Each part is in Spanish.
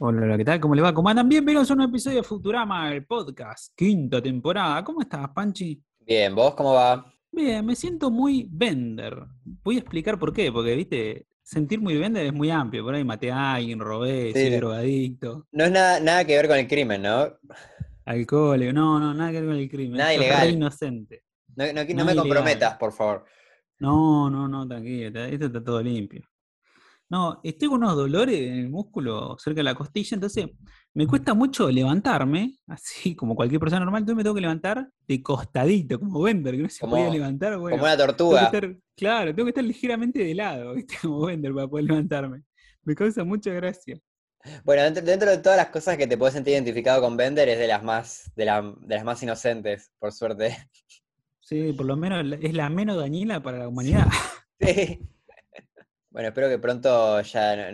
Hola, hola, ¿qué tal? ¿Cómo le va? ¿Cómo andan? Bienvenidos a un episodio de Futurama, el podcast, quinta temporada. ¿Cómo estás, Panchi? Bien, ¿vos cómo va? Bien, me siento muy vender. Voy a explicar por qué, porque, viste, sentir muy vender es muy amplio. Por ahí maté a alguien, robé, Sí. soy drogadicto, No es nada, nada que ver con el crimen, ¿no? alcohólico. No, no, nada que ver con el crimen. Nada ilegal. re inocente. No, no- no me ilegal. comprometas, por favor. No, no, no, tranquilo, esto está todo limpio. No, estoy con unos dolores en el músculo cerca de la costilla, entonces me cuesta mucho levantarme, así como cualquier persona normal, entonces me tengo que levantar de costadito, como Bender, que no se Como- podía levantar, bueno, Como una tengo tortuga. estar, claro, tengo que estar ligeramente de lado, ¿viste? Como Bender para poder levantarme. Me causa mucha gracia. Bueno, dentro, dentro de todas las cosas que te puedes sentir identificado con Bender, es de las más, de, la- de las más inocentes, por suerte. Sí, por lo menos es la menos dañina para la humanidad. Sí. Bueno, espero que pronto ya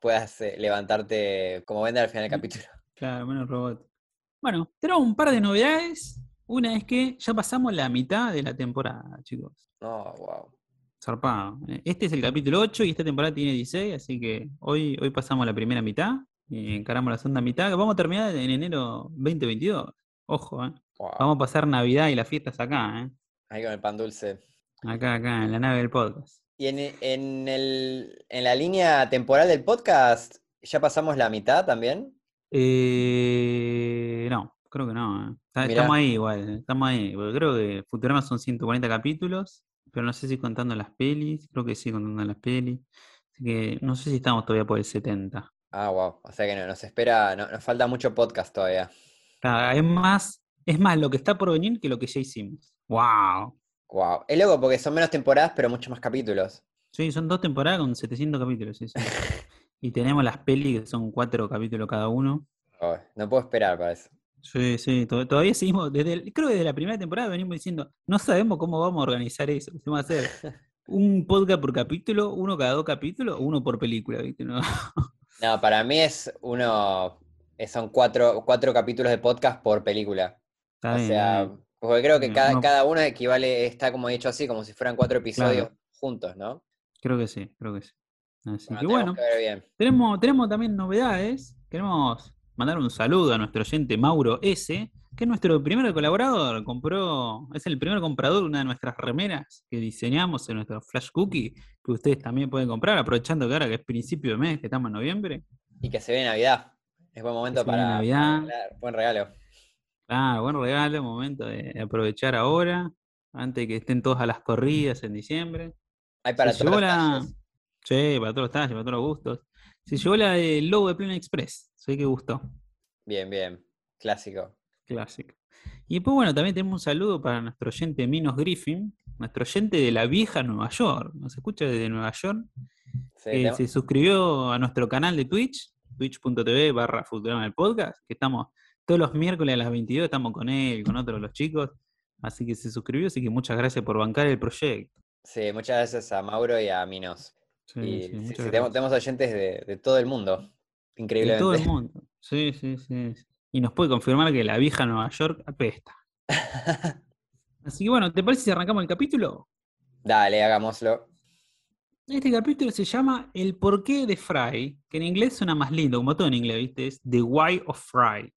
puedas eh, levantarte como Bender al final del capítulo. Claro, menos robot. Bueno, tenemos un par de novedades. Una es que ya pasamos la mitad de la temporada, chicos. Oh, wow. Zarpado. Eh, Este es el capítulo 8 y esta temporada tiene 16, así que hoy, hoy pasamos la primera mitad y encaramos la segunda mitad. Vamos a terminar en enero 2022. Ojo, ¿eh? wow. Vamos a pasar Navidad y las fiestas acá, ¿eh? Ahí con el pan dulce. Acá, acá, en la nave del podcast. Y en, en el, en la línea temporal del podcast, ¿ya pasamos la mitad también? Eh, no, creo que no. ¿eh? Está-. Estamos ahí igual, estamos ahí. creo que Futurama son 140 capítulos, pero no sé si contando las pelis, creo que sí contando las pelis. Así que no sé si estamos todavía por el 70. Ah, wow. O sea que no- nos espera, no- nos falta mucho podcast todavía. Claro, es más, es más lo que está por venir que lo que ya hicimos. ¡Wow! Wow. Es loco porque son menos temporadas, pero muchos más capítulos. Sí, son dos temporadas con 700 capítulos. sí, sí. Y tenemos las pelis que son cuatro capítulos cada uno. Oh, no puedo esperar para eso. Sí, sí, to- todavía seguimos, desde el- creo que desde la primera temporada venimos diciendo, no sabemos cómo vamos a organizar eso. Si Vamos a hacer un podcast por capítulo, uno cada dos capítulos, uno por película, ¿viste? No. No, para mí es uno. Son cuatro, cuatro capítulos de podcast por película. Está O bien, sea, bien. Porque creo que No, cada, no- cada uno equivale, está como dicho así, como si fueran cuatro episodios juntos, ¿no? creo que sí, creo que sí. Así Bueno, que bueno, que ver bien. tenemos, tenemos también novedades. Queremos mandar un saludo a nuestro oyente Mauro S., que es nuestro primer colaborador. Compró, es el primer comprador de una de nuestras remeras que diseñamos en nuestro Flash Cookie, que ustedes también pueden comprar, aprovechando que ahora que es principio de mes, que estamos en noviembre. Y que se viene Navidad. Es buen momento para, Navidad. para buen regalo. Ah, buen regalo, momento de aprovechar ahora, antes de que estén todos a las corridas en diciembre. Hay para Se todos los la... Sí, para todos los talles, para todos los gustos. Se llegó la del logo de Plena Express. Sé que gustó. Bien, bien. Clásico. Clásico. Y después, bueno, también tenemos un saludo para nuestro oyente Minos Griffin, nuestro oyente de la vieja Nueva York. Nos escucha desde Nueva York. Sí, se suscribió a nuestro canal de Twitch, twitch.tv barra Futurama el podcast, que estamos todos los miércoles a las 22, estamos con él, con otros de los chicos. Así que se suscribió, así que muchas gracias por bancar el proyecto. sí, muchas gracias a Mauro y a Minos. Sí, y sí, tenemos, tenemos oyentes de, de todo el mundo. De Increíblemente. todo el mundo. Sí, sí, sí. sí. Y nos puede confirmar que la vieja Nueva York apesta. Así que bueno, ¿te parece si arrancamos el capítulo? Dale, hagámoslo. Este capítulo se llama El porqué de Fry, que en inglés suena más lindo, como todo en inglés, ¿viste? Es The Why of Fry.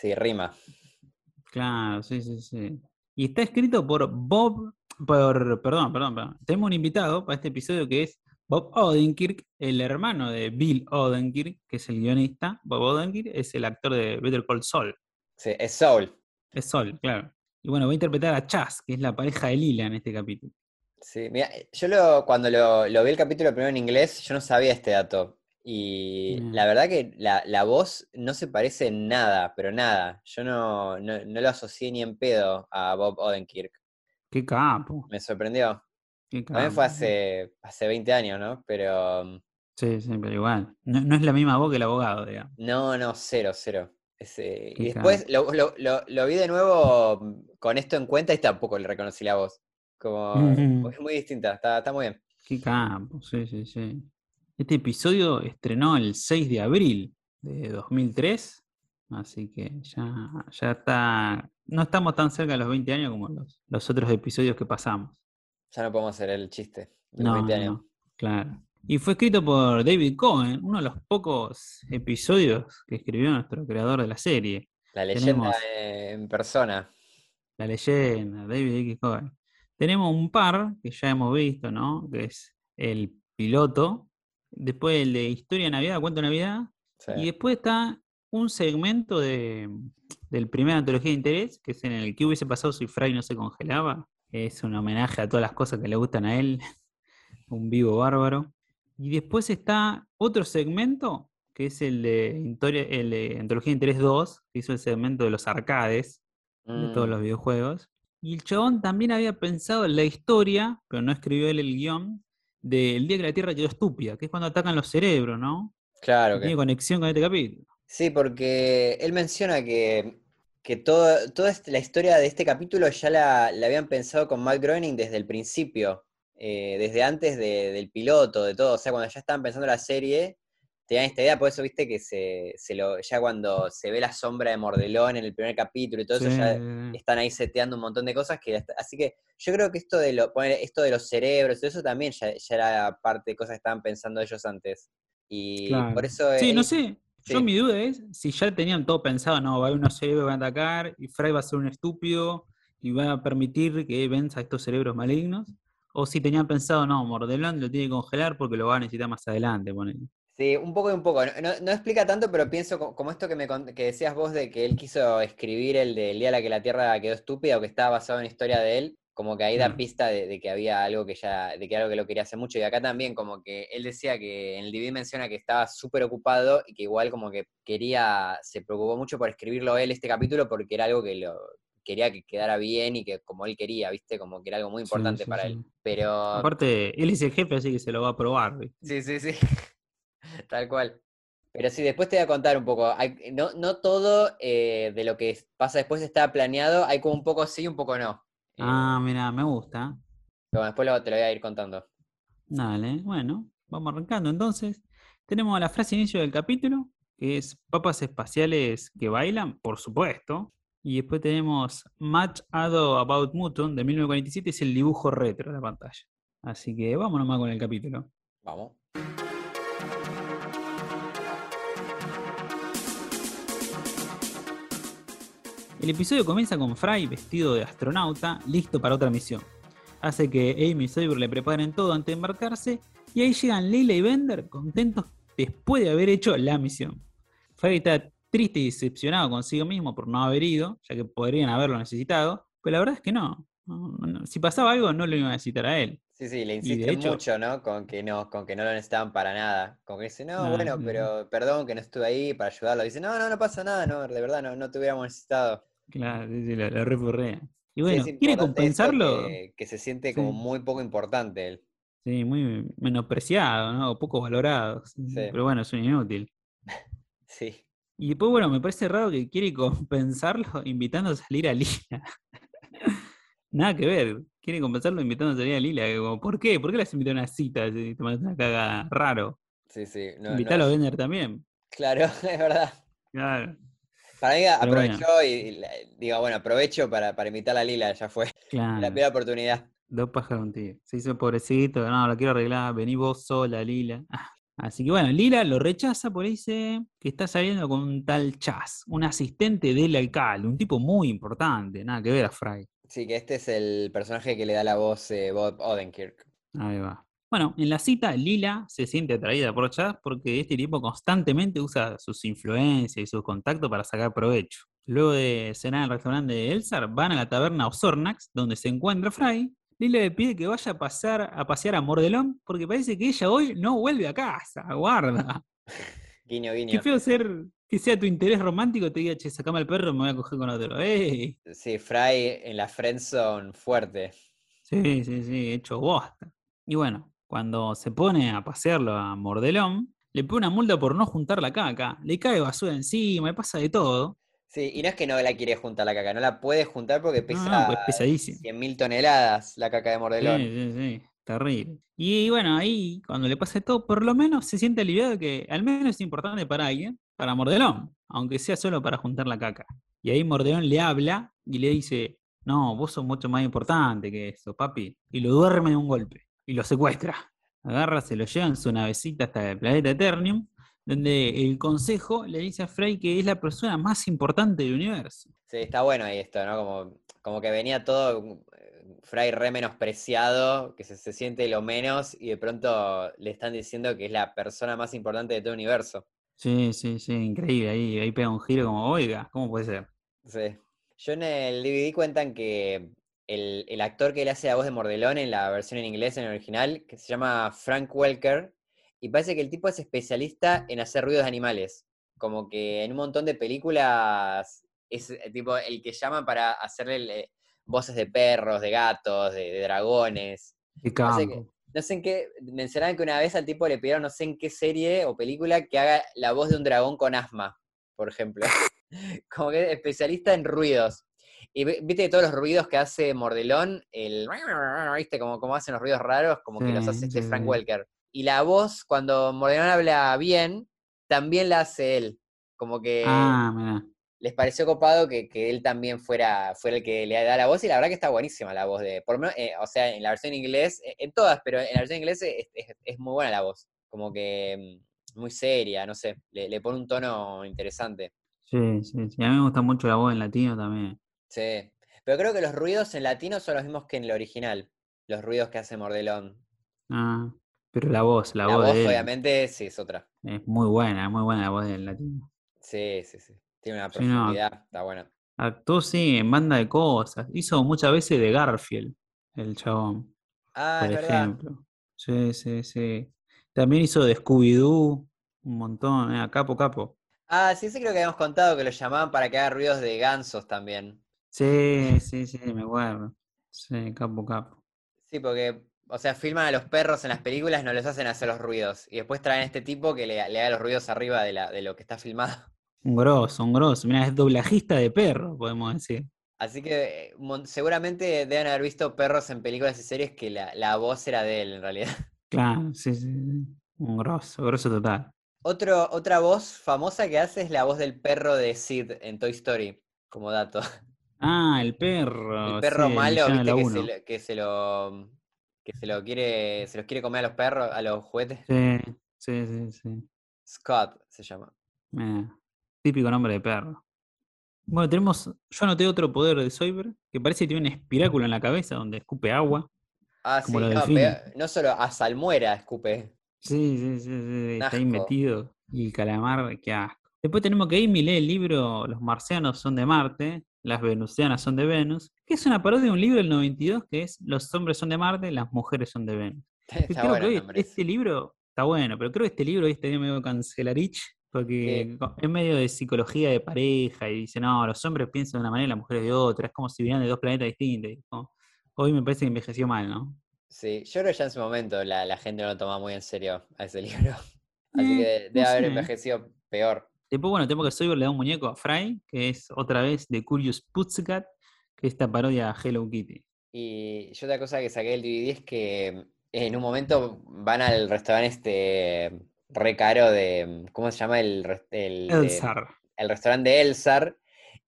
Sí, rima. Claro, sí, sí, sí. Y está escrito por Bob, por, perdón, perdón, perdón. Tenemos un invitado para este episodio que es Bob Odenkirk, el hermano de Bill Odenkirk, que es el guionista. Bob Odenkirk es el actor de Better Call Saul. Sí, es Soul. Es Sol, claro. Y bueno, va a interpretar a Chas, que es la pareja de Lila en este capítulo. Sí, mira, yo lo, cuando lo, lo vi el capítulo primero en inglés, yo no sabía este dato. Y Mm. la verdad que la, la voz no se parece en nada, pero nada. Yo no, no, no lo asocié ni en pedo a Bob Odenkirk. Qué capo, Me sorprendió. qué capo. También fue hace, hace 20 años, ¿no? Pero mm, Sí, sí, pero igual. No, no es la misma voz que el abogado, digamos. no, no, cero, cero. Ese- y después lo, lo- lo- lo vi de nuevo mm, con esto en cuenta y tampoco le reconocí la voz. Como Ujú. es muy distinta, está, está muy bien. Qué campo, sí, sí, sí. Este episodio estrenó el 6 de abril de 2003, así que ya, ya está. No estamos tan cerca de los 20 años como los, los otros episodios que pasamos. Ya no podemos hacer el chiste de No, 20 no, años. no, claro. Y fue escrito por David Cohen, uno de los pocos episodios que escribió nuestro creador de la serie. La leyenda Tenemos- en persona. La leyenda, David X. Cohen. Tenemos un par que ya hemos visto, ¿no? Que es el piloto, después el de Historia de Navidad, Cuento de Navidad, Sí. y después está un segmento de, del primer antología de interés, que es en el que hubiese pasado si Fry no se congelaba. Es un homenaje a todas las cosas que le gustan a él. un vivo bárbaro. Y después está otro segmento, que es el de, Historia- el de Antología de Interés 2, que hizo el segmento de los arcades de todos Mm, los videojuegos. Y el chabón también había pensado en la historia, pero no escribió él el guion, del día que la Tierra quedó estúpida, que es cuando atacan los cerebros, ¿no? Claro Que tiene conexión con este capítulo. Sí, porque él menciona que, que todo- toda la historia de este capítulo ya la, la habían pensado con Matt Groening desde el principio, eh, desde antes de- del piloto, de todo. O sea, cuando ya estaban pensando la serie, tenían esta idea, por eso viste que se, se lo, ya cuando se ve la sombra de Mordelón en el primer capítulo y todo eso, ya están ahí seteando un montón de cosas que así que yo creo que esto de lo, poner esto de los cerebros, eso también ya, ya era parte de cosas que estaban pensando ellos antes. Y Claro. por eso Sí, no sé. Yo mi duda es si ya tenían todo pensado, no, va a haber unos cerebros que van a atacar y Fry va a ser un estúpido y va a permitir que venza a estos cerebros malignos. O si tenían pensado, no, Mordelón lo tiene que congelar porque lo va a necesitar más adelante. ponele. Sí, un poco y un poco. No, no- no explica tanto, pero pienso co- como esto que me que decías vos de que él quiso escribir el del día en la que la Tierra quedó estúpida o que estaba basado en la historia de él, como que ahí da Claro. pista de, de que había algo que ya, de que algo que lo quería hacer mucho. Y acá también, como que él decía que en el DVD menciona que estaba súper ocupado y que igual como que quería, se preocupó mucho por escribirlo él este capítulo porque era algo que lo quería que quedara bien y que como él quería, ¿viste? Como que era algo muy Sí, importante sí, para sí. él. Pero Aparte, él es el jefe, así que se lo va a probar. ¿viste? Sí, sí, sí. Tal cual. Pero sí, después te voy a contar un poco. Hay- no, no todo eh, de lo que pasa después está planeado. Hay como un poco sí, un poco no. Eh, Ah, mira, me gusta. pero después lo- te lo voy a ir contando. Dale, bueno, vamos arrancando entonces. Tenemos la frase inicio del capítulo, que es papas espaciales que bailan, por supuesto. Y después tenemos Match Ado About Muton de 1947, es el dibujo retro de la pantalla. Así que vamos nomás con el capítulo. Vamos. El episodio comienza con Fry vestido de astronauta, listo para otra misión. Hace que Amy y Saber le preparen todo antes de embarcarse, y ahí llegan Leila y Bender contentos después de haber hecho la misión. Fry está triste y decepcionado consigo mismo por no haber ido, ya que podrían haberlo necesitado, pero la verdad es que no. Si pasaba algo, no lo iban a necesitar a él. Sí, sí, le de insiste hecho- mucho, ¿no? Con que no, con que no lo necesitaban para nada. Con que dice, no, bueno, pero perdón que no estuve ahí para ayudarlo. Dice, no, no, no pasa nada, no, de verdad no, no te hubiéramos necesitado. Claro, sí, sí, lo, lo. Y bueno, ¿quiere compensarlo? Que, que se siente como muy poco importante él. Sí, muy menospreciado, ¿no? O poco valorado. Pero bueno, es un inútil. Sí. Y después, bueno, me parece raro que quiere compensarlo invitando a salir a Lila. Nada que ver. Quiere compensarlo invitando a salir a Lila. como, ¿Por qué? ¿Por qué las invitó a una cita si te mandas una caga raro? Sí, sí. No, no Invítalo a Bender también. Claro, es verdad. Claro, Para mí bueno. aprovechó y, y digo, bueno, aprovecho para, para invitar a Lila, ya fue. La primera oportunidad. Dos pájaros un tiro. Se hizo pobrecito, no, lo quiero arreglar, vení vos sola, Lila. Ah, Así que bueno, Lila lo rechaza porque dice que está saliendo con un tal Chas, un asistente del alcalde, un tipo muy importante, nada que ver a Fry. Sí, que este es el personaje que le da la voz eh, Bob Odenkirk. Ahí va. Bueno, en la cita, Lila se siente atraída por Chas porque este tipo constantemente usa sus influencias y sus contactos para sacar provecho. Luego de cenar en el restaurante de Elsar, van a la taberna Osornax, donde se encuentra Fry. Lila le pide que vaya a, pasar, a pasear a Mordelón porque parece que ella hoy no vuelve a casa. Guarda. Guiño, Qué guiño. feo ser que sea tu interés romántico te diga, che, sacame al perro, me voy a coger con otro. ¡Ey! Sí, Fry en la friendzone fuerte. Sí, sí, sí, hecho bosta. Y bueno, cuando se pone a pasearlo a Mordelón, le pone una multa por no juntar la caca, le cae basura encima, le pasa de todo. Sí, y no es que no la quiere juntar la caca, no la puede juntar porque pesa no, pues pesadísimo. 100.000 toneladas la caca de Sí, Mordelón. sí, sí, terrible. Y bueno, ahí cuando le pasa de todo, por lo menos se siente aliviado que al menos es importante para alguien, para Mordelón, aunque sea solo para juntar la caca. Y ahí Mordelón le habla y le dice, no, vos sos mucho más importante que eso, papi. Y lo duerme de un golpe y lo secuestra. agarra, se lo lleva en su navecita hasta el planeta Eternium, donde el consejo le dice a Frey que es la persona más importante del universo. Sí, está bueno ahí esto, ¿no? Como, como que venía todo eh, Frey re menospreciado, que se, se siente lo menos, y de pronto le están diciendo que es la persona más importante de todo el universo. Sí, sí, sí, increíble. Ahí, ahí pega un giro como, oiga, ¿cómo puede ser? Sí. Yo en el DVD cuentan que el, el actor que le hace la voz de Mordelón en la versión en inglés, en el original, que se llama Frank Welker, y parece que el tipo es especialista en hacer ruidos de animales. Como que en un montón de películas es eh, tipo el que llaman para hacerle eh, voces de perros, de gatos, de, de dragones. Sé, campo. No sé en qué, mencionaban que una vez al tipo le pidieron no sé en qué serie o película que haga la voz de un dragón con asma, por ejemplo. Como que es especialista en ruidos. Y vi- viste todos los ruidos que hace Mordelón, el viste como, como hacen los ruidos raros, como que los hace este sí, Frank sí. Welker. Y la voz, cuando Mordelón habla bien, también la hace él. Como que Ah, mira. Les pareció copado que, que él también fuera, fuera el que le da la voz, y la verdad que está buenísima la voz de, por lo menos, eh, o sea, en la versión en inglés, eh, en todas, pero en la versión en inglés es, es- es muy buena la voz, como que mm, muy seria, no sé, le, le pone un tono interesante. Sí, sí, sí. A mí me gusta mucho la voz en latino también. Sí, pero creo que los ruidos en latino son los mismos que en el original, los ruidos que hace Mordelón. Ah, pero la voz, la, La voz voz, de él obviamente, sí, es otra. es muy buena, muy buena la voz del latino. Sí, sí, sí, tiene una Sí, no. profundidad, está buena. Actuó, sí, en banda de cosas. Hizo muchas veces de Garfield, el chabón, Ah, por es verdad. ejemplo. Sí, sí, sí. También hizo de Scooby-Doo un montón, eh, capo, capo. Ah, sí, sí creo que habíamos contado que lo llamaban para que haga ruidos de gansos también. Sí, sí, sí, me acuerdo. Sí, capo, capo. Sí, porque, o sea, filman a los perros en las películas, no les hacen hacer los ruidos. Y después traen a este tipo que le, le haga los ruidos arriba de, la, de lo que está filmado. Un grosso, un grosso. Mira, es doblajista de perro, podemos decir. Así que eh, seguramente deben haber visto perros en películas y series que la, la voz era de él, en realidad. Claro, sí, sí. Un grosso, grosso total. Otro, otra voz famosa que hace es la voz del perro de Sid en Toy Story, como dato. Ah, el perro. El perro sí, malo, viste, que se, lo- que se lo que se lo quiere, se los quiere comer a los perros, a los juguetes. Sí, sí, sí, sí. Scott se llama. Mira, típico nombre de perro. Bueno, tenemos. Yo anoté otro poder de Soyber que parece que tiene un espiráculo en la cabeza donde escupe agua. Ah, Como sí, los no, delfines. peor- no solo a Salmuera escupe. Sí, sí, sí, sí, está ahí metido. Y el calamar, qué asco. Después tenemos que Amy lee el libro Los marcianos son de Marte, las venusianas son de Venus, que es una parodia de un libro del 92 que es Los hombres son de Marte, las mujeres son de Venus. Está creo bueno que hoy este libro está bueno, pero creo que este libro hoy estaría medio cancelarich, porque co- es medio de psicología de pareja y dice, no, los hombres piensan de una manera y las mujeres de otra, es como si vinieran de dos planetas distintos. hoy me parece que envejeció mal, ¿no? Sí, yo creo que ya en su momento la, la gente no lo tomaba muy en serio a ese libro. Así Eh, que no debe haber sé. envejecido peor. Después, bueno, tenemos que Soyber le da un muñeco a Fry, que es otra vez de Curious Pussycat, que es esta parodia a Hello Kitty. Y yo otra cosa que saqué del DVD es que en un momento van al restaurante este re caro de, ¿cómo se llama? El, el, de- Elzar. el restaurante de Elsar,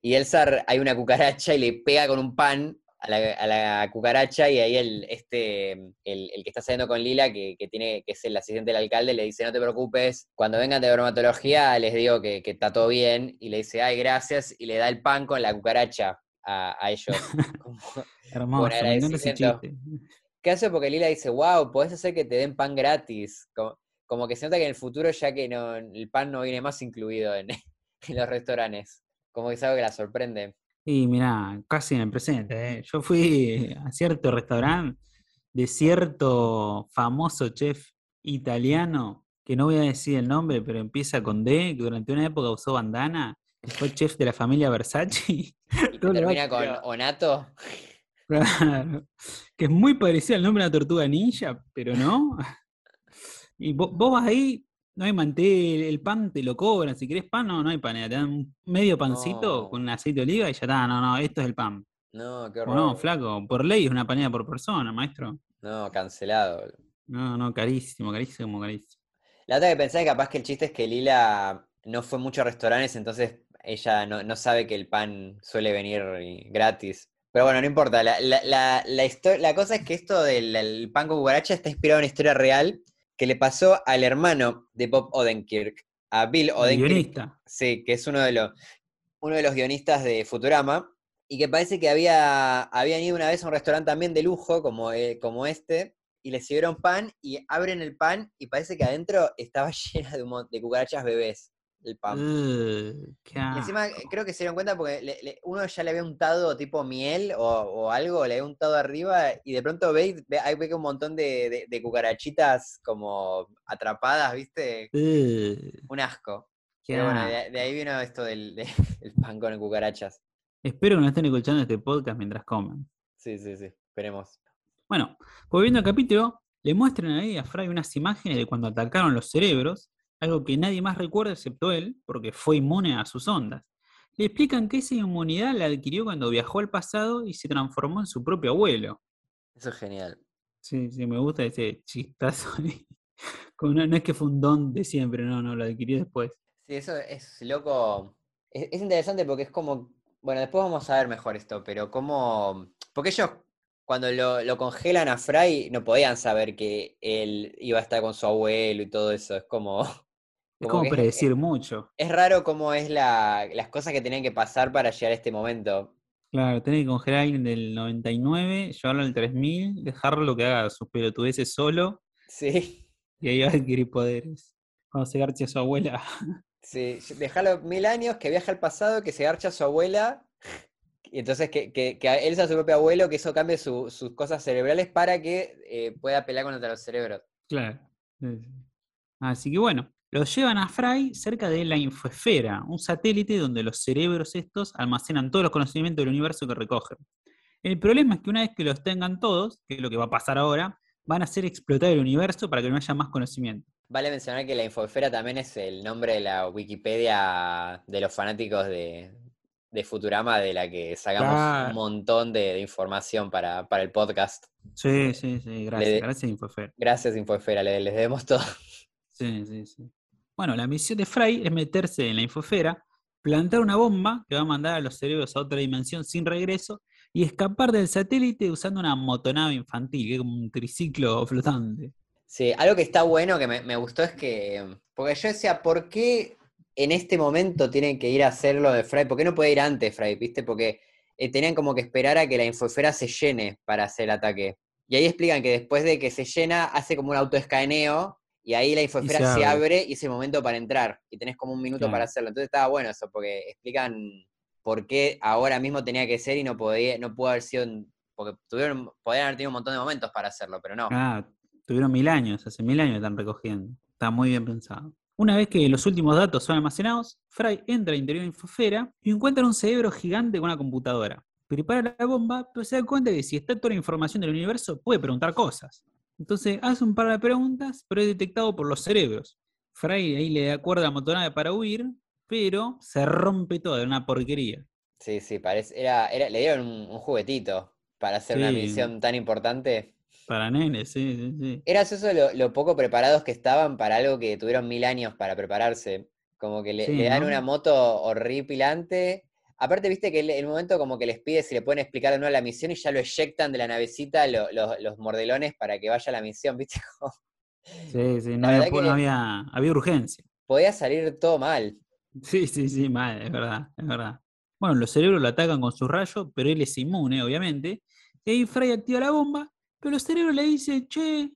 y Elsar hay una cucaracha y le pega con un pan a la, a la cucaracha y ahí el, este, el, el que está saliendo con Lila, que, que tiene, que es el asistente del alcalde, le dice, no te preocupes, cuando vengan de bromatología les digo que, que está todo bien, y le dice, ay, gracias, y le da el pan con la cucaracha a, a ellos. Hermoso, agradecimiento. ¿Qué hace? Porque Lila dice, wow, podés hacer que te den pan gratis. Como, como que se nota que en el futuro ya que no, el pan no viene más incluido en, en los restaurantes. Como que es algo que la sorprende. Y mirá, casi en el presente. ¿eh? Yo fui a cierto restaurante de cierto famoso chef italiano, que no voy a decir el nombre, pero empieza con D, que durante una época usó bandana, que fue chef de la familia Versace. Y termina con Onato. Claro, que es muy parecido al nombre de la tortuga ninja, pero no. Y vos, vos vas ahí, no hay mantel, el pan te lo cobran, si querés pan, no, no hay panera, te dan un medio pancito No. con aceite de oliva y ya está, no, no, esto es el pan. No, qué O no, horror. flaco, por ley es una panera por persona, maestro. No, cancelado. No, no, carísimo, carísimo, carísimo. La otra que pensé capaz que el chiste es que Lila no fue mucho a restaurantes, entonces ella no, no sabe que el pan suele venir gratis. Pero bueno, no importa. La, la, la, la la cosa es que esto del el pan con cucaracha está inspirado en una historia real que le pasó al hermano de Bob Odenkirk, a Bill Odenkirk. guionista. Sí, que es uno de los, uno de los guionistas de Futurama, y que parece que había, habían ido una vez a un restaurante también de lujo, como, eh, como este, y le sirvieron pan, y abren el pan, y parece que adentro estaba llena de, de cucarachas bebés, el pan. Uh, Y encima eh, creo que se dieron cuenta porque le- le- uno ya le había untado tipo miel o, o algo, le había untado arriba y de pronto ve, ve, ve que un montón de, de- de cucarachitas como atrapadas, ¿viste? Uh, Un asco. Pero bueno, de, de ahí vino esto del, de- del pan con cucarachas. Espero que no estén escuchando este podcast mientras comen. Sí, sí, sí, esperemos. Bueno, volviendo al capítulo, le muestran ahí a Fry unas imágenes de cuando atacaron los cerebros, algo que nadie más recuerda excepto él, porque fue inmune a sus ondas. Le explican que esa inmunidad la adquirió cuando viajó al pasado y se transformó en su propio abuelo. Eso es genial. Sí, sí, me gusta ese chistazo. Como no, no es que fue un don de siempre, no, no, lo adquirió después. Sí, eso es loco. Es, es interesante porque es como. Bueno, después vamos a ver mejor esto, pero como. Porque ellos, cuando lo, lo congelan a Fry, no podían saber que él iba a estar con su abuelo y todo eso. Es como. Es como como que es- predecir mucho. Es raro cómo es la, las cosas que tenían que pasar para llegar a este momento. Claro, tenés que congelar a alguien del 99, llevarlo al 3000, dejarlo que haga sus pelotudeces solo Sí, y ahí va a adquirir poderes. Cuando se garche a su abuela. sí. Dejarlo mil años, que viaje al pasado, que se garcha a su abuela. Y entonces que, que, que a él sea su propio abuelo, que eso cambie su- sus cosas cerebrales para que eh, pueda pelear contra los cerebros. Claro. sí. Así que bueno, los llevan a Fry cerca de la infoesfera, un satélite donde los cerebros estos almacenan todos los conocimientos del universo que recogen. El problema es que una vez que los tengan todos, que es lo que va a pasar ahora, van a hacer explotar el universo para que no haya más conocimiento. Vale mencionar que la infosfera también es el nombre de la Wikipedia de los fanáticos de, de Futurama, de la que sacamos Claro. un montón de, de información para, para el podcast. Sí, sí, sí, gracias, Le- gracias Infoesfera. Gracias, Infosfera, le- les debemos todo. Sí, sí, sí. Bueno, la misión de Fry es meterse en la infosfera, plantar una bomba que va a mandar a los cerebros a otra dimensión sin regreso y escapar del satélite usando una motonave infantil, que es como un triciclo flotante. Sí, algo que está bueno, que me, gustó es que. Porque yo decía, ¿por qué en este momento tienen que ir a hacer lo de Fry? ¿Por qué no puede ir antes, Fry? ¿Viste? Porque eh, tenían como que esperar a que la infosfera se llene para hacer el ataque. Y ahí explican que después de que se llena, hace como un autoescaneo y ahí la infosfera se se, abre. y es el momento para entrar. Y tenés como un minuto para hacerlo. Entonces estaba bueno eso, porque explican por qué ahora mismo tenía que ser y no podía, no pudo haber sido. Porque tuvieron, podían haber tenido un montón de momentos para hacerlo, pero no. Ah, tuvieron mil años, hace mil años están recogiendo. Está muy bien pensado. Una vez que los últimos datos son almacenados, Fry entra al interior de la infosfera y encuentra un cerebro gigante con una computadora. Prepara la bomba, pero se da cuenta que si está toda la información del universo, puede preguntar cosas. Entonces hace un par de preguntas, pero es detectado por los cerebros. Fry ahí le da cuerda a la motonave para huir, pero se rompe todo, era una porquería. Sí, sí, parece, era, era, le dieron un, un juguetito para hacer una misión tan importante. Para nenes, sí, sí, sí. Era eso lo, lo poco preparados que estaban para algo que tuvieron mil años para prepararse. Como que le, Sí, le dan ¿no? una moto horripilante. Aparte, viste que el, el momento como que les pide si le pueden explicar de nuevo la misión y ya lo eyectan de la navecita lo- lo- los mordelones para que vaya a la misión, viste. Sí, sí, no, había, no urgencia. podía salir todo mal. Sí, sí, sí, mal, es verdad, es verdad. Bueno, los cerebros lo atacan con sus rayos, pero él es inmune, obviamente. Y ahí Fry activa la bomba, pero los cerebros le dicen, che,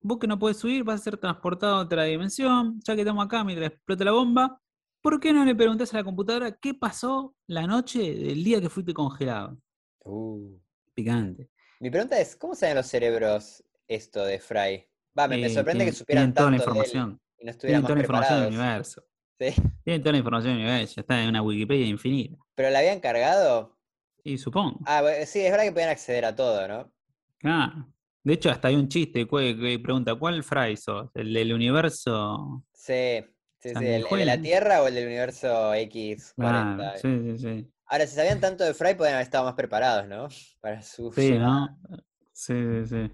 vos que no podés subir, vas a ser transportado a otra dimensión, ya que estamos acá mientras explota la bomba, ¿por qué no le preguntás a la computadora qué pasó la noche del día que fuiste congelado? Uh. Picante. Mi pregunta es, ¿cómo saben los cerebros esto de Fry? Va, me, me Eh, sorprende que tienen- supieran tienen toda la tanto de él información. y no estuvieran Tienen más toda la información del universo. Sí. Tienen toda la información del universo, ya está en una Wikipedia infinita. ¿Pero la habían cargado? Y supongo. Ah, sí, es verdad que podían acceder a todo, ¿no? Claro. De hecho, hasta hay un chiste que que pregunta, ¿cuál Fry sos? ¿El del universo? Sí, sí, sí. ¿El, el de la. Tierra o el del universo X40? Claro, sí, sí, sí. Ahora, si sabían tanto de Fry, podrían haber estado más preparados, ¿no? Para su Sí, llegada. ¿no? Sí, sí, sí.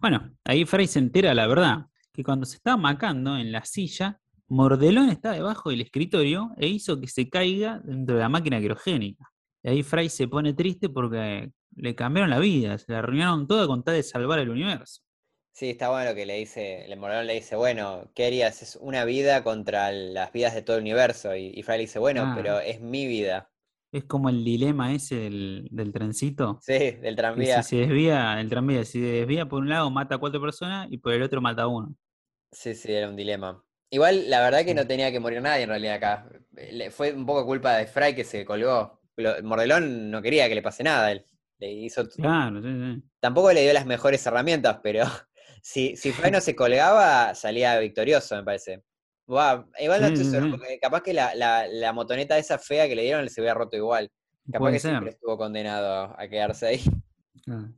Bueno, ahí Fry se entera la verdad, que cuando se estaba macando en la silla, Mordelón estaba debajo del escritorio e hizo que se caiga dentro de la máquina criogénica. Y ahí Fry se pone triste porque le cambiaron la vida, se la arruinaron toda con tal de salvar el universo. Sí, está bueno lo que le dice, el Mordelón le dice, bueno, ¿qué harías? Es una vida contra las vidas de todo el universo. Y, y Fry le dice, bueno, pero es mi vida. Es como el dilema ese del, del trencito. Sí, del tranvía. si se desvía, el tranvía, si se desvía por un lado mata a cuatro personas y por el otro mata a uno. Sí, sí, era un dilema. Igual, la verdad que no tenía que morir nadie en realidad acá. Le- fue un poco culpa de Fry que se colgó. Mordelón no quería que le pase nada a él. Le hizo, Claro, sí, sí. tampoco le dio las mejores herramientas, pero si, si Fry no se colgaba, salía victorioso, me parece. Igual no estoy sí, seguro, sí. porque capaz que la, la- la motoneta esa fea que le dieron se hubiera roto igual. Capaz que ser. siempre estuvo condenado a quedarse ahí. Claro.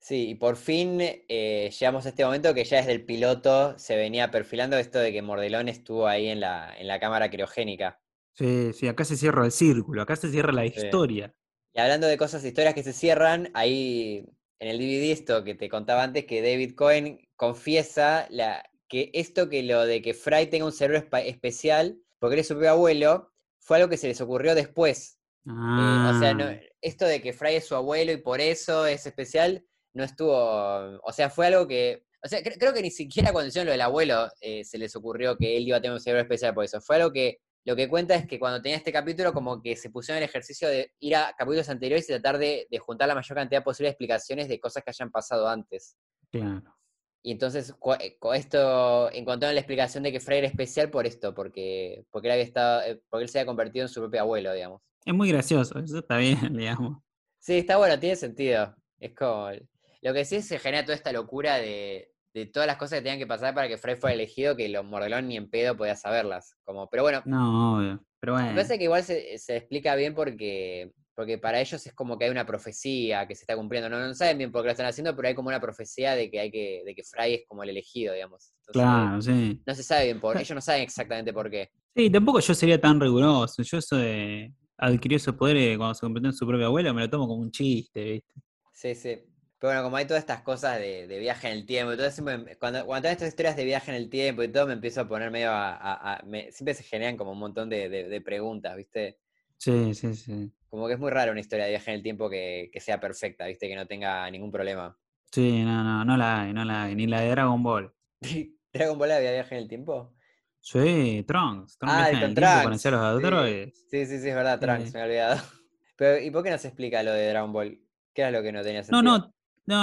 Sí, y por fin eh, llegamos a este momento que ya desde el piloto se venía perfilando esto de que Mordelón estuvo ahí en la, en la cámara criogénica. Sí, sí, acá se cierra el círculo, acá se cierra la Sí. historia. Y hablando de cosas, historias que se cierran, ahí en el DVD esto que te contaba antes, que David Cohen confiesa la, que esto que lo de que Fry tenga un cerebro especial, porque él es su propio abuelo, fue algo que se les ocurrió después. Eh, o sea, no- Ah, esto de que Fry es su abuelo y por eso es especial, no estuvo. O sea, fue algo que. O sea, cre- creo que ni siquiera cuando hicieron lo del abuelo eh, se les ocurrió que él iba a tener un cerebro especial por eso. Fue algo que. Lo que cuenta es que cuando tenía este capítulo, como que se pusieron el ejercicio de ir a capítulos anteriores y tratar de, de juntar la mayor cantidad posible de explicaciones de cosas que hayan pasado antes. claro. Y entonces, eh, con esto encontraron la explicación de que Fry era especial por esto, porque, porque él había estado, eh, porque él se había convertido en su propio abuelo, digamos. Es muy gracioso, eso está bien, digamos. Sí, está bueno, tiene sentido. Es como. Lo que sí es que se genera toda esta locura de, de todas las cosas que tenían que pasar para que Frey fuera elegido, que los Mordelón ni en pedo podía saberlas. Como, pero bueno, No, obvio. Pero me bueno. parece que igual se, se explica bien porque, porque para ellos es como que hay una profecía que se está cumpliendo. No, no saben bien por qué lo están haciendo, pero hay como una profecía de que hay que, de que Fry es como el elegido, digamos. Entonces, Claro, sí. No se sabe bien por, ellos no saben exactamente por qué. Sí, tampoco yo sería tan riguroso. Yo eso de adquirió esos poderes cuando se convirtió en su propio abuelo, me lo tomo como un chiste, ¿viste? Sí, sí. Pero bueno, como hay todas estas cosas de, de viaje en el tiempo, siempre, me- cuando, cuando tengo estas historias de viaje en el tiempo y todo, me empiezo a poner medio a... a- a- me- siempre se generan como un montón de, de- de preguntas, ¿viste? Sí, sí, sí. Como que es muy raro una historia de viaje en el tiempo que, que sea perfecta, ¿viste? Que no tenga ningún problema. Sí, no, no, no la hay, no la hay. Ni la de Dragon Ball. ¿Dragon Ball había viaje en el tiempo? Sí, Trunks. Trunks Ah, con Trunks, a los sí. androides. Sí, sí, sí, es verdad, Trunks, Sí. me había olvidado. Pero, ¿y por qué no se explica lo de Dragon Ball? ¿Qué era lo que no tenía sentido? no, no,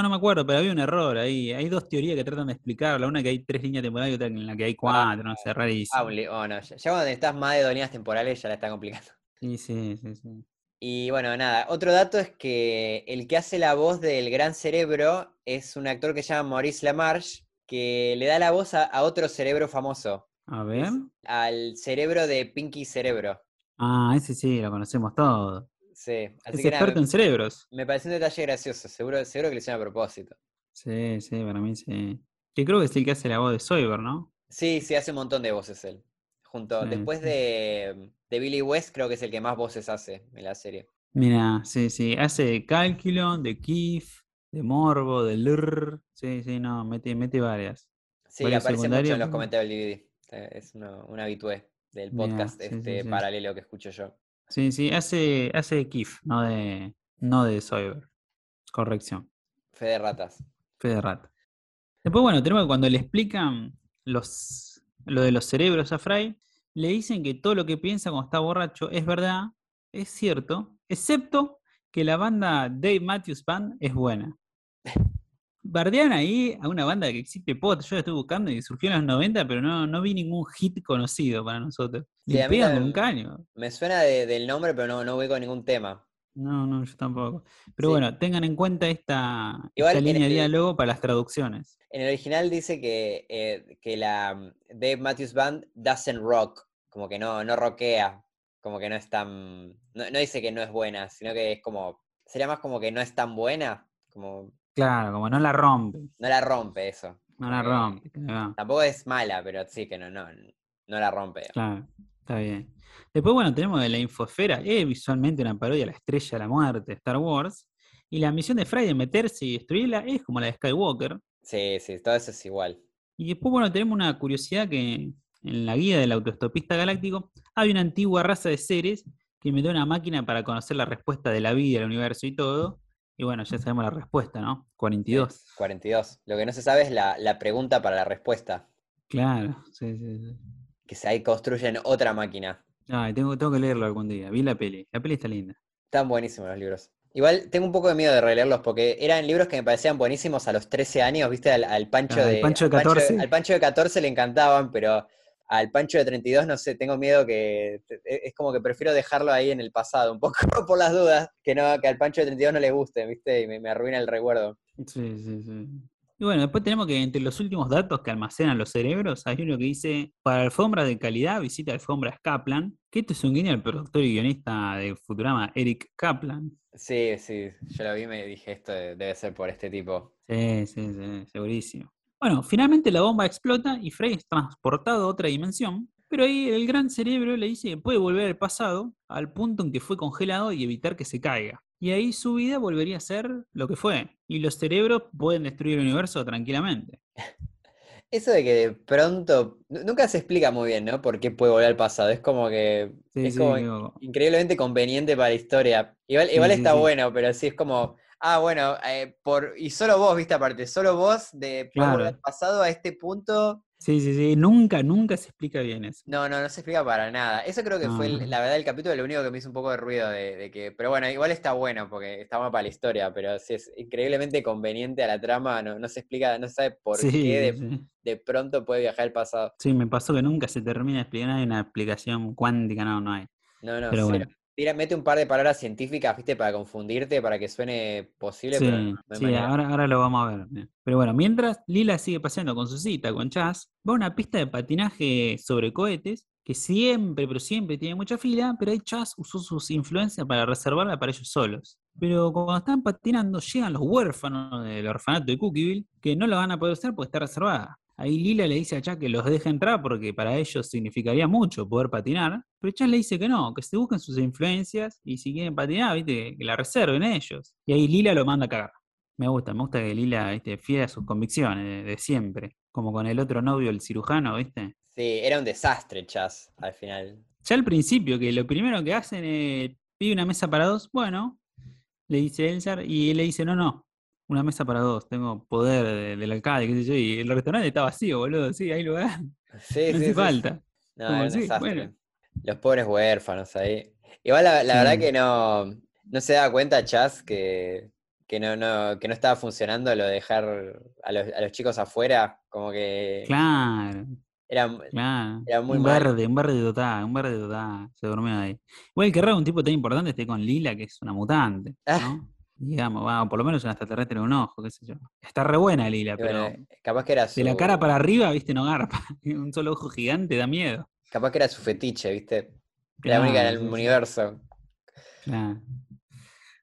no me acuerdo, pero había un error ahí. Hay dos teorías que tratan de explicarla. Una que hay tres líneas temporales y otra en la que hay cuatro, no sé, Ah, rarísimo. li- oh, no, ya, cuando estás más de dos líneas temporales ya la está complicando. Sí, sí, sí, sí. Y bueno, nada, otro dato es que el que hace la voz del gran cerebro es un actor que se llama Maurice LaMarche, que le da la voz a, a otro cerebro famoso, A ver. al cerebro de Pinky Cerebro. Ah, ese sí, lo conocemos todos. Sí, así Es que experto me, en cerebros. me pareció un detalle gracioso, seguro, seguro que lo hicieron a propósito. Sí, sí, para mí sí. Que creo que es el que hace la voz de Soyber, ¿no? Sí, sí, hace un montón de voces él. Junto, Sí, después sí. de, de Billy West, creo que es el que más voces hace en la serie. Mira, sí, sí. Hace de Calculon, de Kif, de Morbo, de Lr. Sí, sí, no, mete, mete varias. Sí, Varios aparece mucho en los comentarios del DVD. eh, Es un habitué del podcast sí, este paralelo que escucho yo. Sí, sí, hace, hace de Kif, no de, no de Soyber. Corrección. Fe de ratas. Fe de rata. Después, bueno, tenemos que cuando le explican los, lo de los cerebros a Fry, le dicen que todo lo que piensa cuando está borracho es verdad, es cierto, excepto que la banda Dave Matthews Band es buena. Bardean ahí a una banda que existe pot, yo la estuve buscando y surgió en los 90, pero no, no vi ningún hit conocido para nosotros. Sí, Le a mí pegan con un caño. Me suena de- del nombre, pero no, no ubico ningún tema. No, no, yo tampoco. Pero Sí. bueno, tengan en cuenta esta, Igual esta línea de diálogo para las traducciones. En el original dice que, eh, que la mm, Dave Matthews Band doesn't rock, como que no, no rockea, como que no es tan... No, no dice que no es buena, sino que es como... Sería más como que no es tan buena, como Claro, como no la rompe. no la rompe eso. No la rompe, claro, Tampoco es mala, pero sí que no, no, no la rompe. claro, está bien. Después, bueno, tenemos de la infosfera, es visualmente una parodia a la estrella de la muerte de Star Wars. Y la misión de Fry de meterse y destruirla es como la de Skywalker. Sí, sí, todo eso es igual. Y después, bueno, tenemos una curiosidad que en la guía del autoestopista galáctico hay una antigua raza de seres que inventó una máquina para conocer la respuesta de la vida, el universo y todo. Y bueno, ya sabemos la respuesta, ¿no? 42. 42. Lo que no se sabe es la, la pregunta para la respuesta. Claro, sí, sí, sí. Que se ahí construyen otra máquina. Ay, tengo, tengo que leerlo algún día. Vi la peli. La peli está linda. Están buenísimos los libros. Igual tengo un poco de miedo de releerlos porque eran libros que me parecían buenísimos a los 13 años, ¿viste? Al, al Pancho Ah, de Pancho de al 14. al Pancho de 14 le encantaban, pero al Pancho de 32 no sé, tengo miedo que e- es como que prefiero dejarlo ahí en el pasado, un poco por las dudas, que no que al Pancho de 32 no le guste, ¿viste? Y me, me arruina el recuerdo. Sí, sí, sí. Y bueno, después tenemos que entre los últimos datos que almacenan los cerebros, hay uno que dice, para alfombras de calidad, visita alfombras Kaplan, que esto es un guiño al productor y guionista de Futurama, Eric Kaplan. Sí, sí, yo lo vi y me dije, esto debe ser por este tipo. Sí, sí, sí, segurísimo. Bueno, finalmente la bomba explota y Frey es transportado a otra dimensión, pero ahí el gran cerebro le dice que puede volver al pasado, al punto en que fue congelado y evitar que se caiga. Y ahí su vida volvería a ser lo que fue. Y los cerebros pueden destruir el universo tranquilamente. Eso de que de pronto, nu- nunca se explica muy bien, ¿no? Por qué puede volver al pasado. Es como que Sí, es sí, como digo, increíblemente conveniente para la historia. Igual, Sí, igual sí, está bueno, pero sí es como, ah, bueno, eh, por, y solo vos, viste, aparte, solo vos de Claro. al pasado a este punto, Sí, sí, sí. Nunca, nunca se explica bien eso. no, no, no se explica para nada. Eso creo que fue, la verdad, el capítulo lo único que me hizo un poco de ruido de, de que, pero bueno, igual está bueno, porque está bueno para la historia, pero sí es increíblemente conveniente a la trama, no, no se explica, no se sabe por Sí, qué de, sí. de pronto puede viajar al pasado. Sí, me pasó que nunca se termina de explicar. No hay una explicación cuántica, no, no hay. No, no, Pero cero. bueno. Tira- mete un par de palabras científicas, viste, para confundirte, para que suene posible, pero no, Sí, sí, ahora, ahora lo vamos a ver. Pero bueno, mientras Lila sigue paseando con su cita, con Chaz, va a una pista de patinaje sobre cohetes que siempre, pero siempre tiene mucha fila, pero ahí Chaz usó sus influencias para reservarla para ellos solos. Pero cuando están patinando, llegan los huérfanos del orfanato de Cookieville, que no lo van a poder usar porque está reservada. Ahí Lila le dice a Chaz que los deje entrar porque para ellos significaría mucho poder patinar, pero Chaz le dice que no, que se busquen sus influencias y si quieren patinar, ¿viste? que la reserven ellos. Y ahí Lila lo manda a cagar. Me gusta, me gusta que Lila ¿viste? fiel a sus convicciones de, de siempre, como con el otro novio, el cirujano, ¿viste? Sí, era un desastre, Chas, al final. Ya al principio, que lo primero que hacen es pide una mesa para dos, bueno, le dice Elzar, y él le dice, no, no, una mesa para dos, tengo poder de- del alcalde, qué sé yo, y el restaurante está vacío, boludo, sí, ahí lo dan, Sí, no sí, hace sí. falta. No, Como sí, bueno. Los pobres huérfanos ahí. Igual la, la verdad que no, no se da cuenta Chas que, que no, no, que no estaba funcionando lo de dejar a los, a los chicos afuera, como que Claro, era, claro. Era muy un mal. verde, un verde total, un verde total, se durmió ahí. Igual que raro un tipo tan importante esté con Lila, que es una mutante, Ah. ¿no? Digamos, bueno, por lo menos un extraterrestre en un ojo, qué sé yo. Está re buena Lila, pero bueno, capaz que era su, de la cara para arriba, viste, no garpa. Un solo ojo gigante da miedo. capaz que era su fetiche, ¿viste? La única en el sí, universo. claro.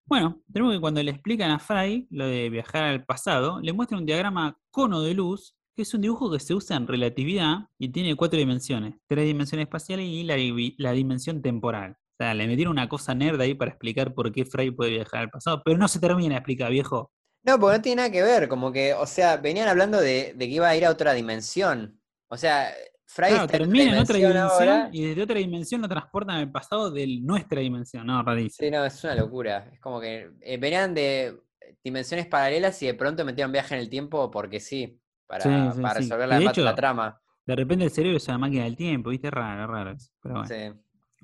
Bueno, tenemos que cuando le explican a Fry lo de viajar al pasado, le muestran un diagrama cono de luz, que es un dibujo que se usa en relatividad y tiene cuatro dimensiones, tres dimensiones espaciales y la, la dimensión temporal. Sea, le metieron una cosa nerd ahí para explicar por qué Fry puede viajar al pasado, pero no se termina de explicar, viejo. No, porque no tiene nada que ver, como que, o sea, venían hablando de, de que iba a ir a otra dimensión. O sea, Fry Claro, termina en otra dimensión ahora. y desde otra dimensión lo transportan al pasado de nuestra dimensión. No, rarísimo. Sí, no, es una locura. Es como que eh, venían de dimensiones paralelas y de pronto metieron viaje en el tiempo porque sí, para, Sí, sí, para sí. resolver Y la, hecho, la trama. De repente el cerebro es una máquina del tiempo, ¿viste? Raro, raro. Pero bueno.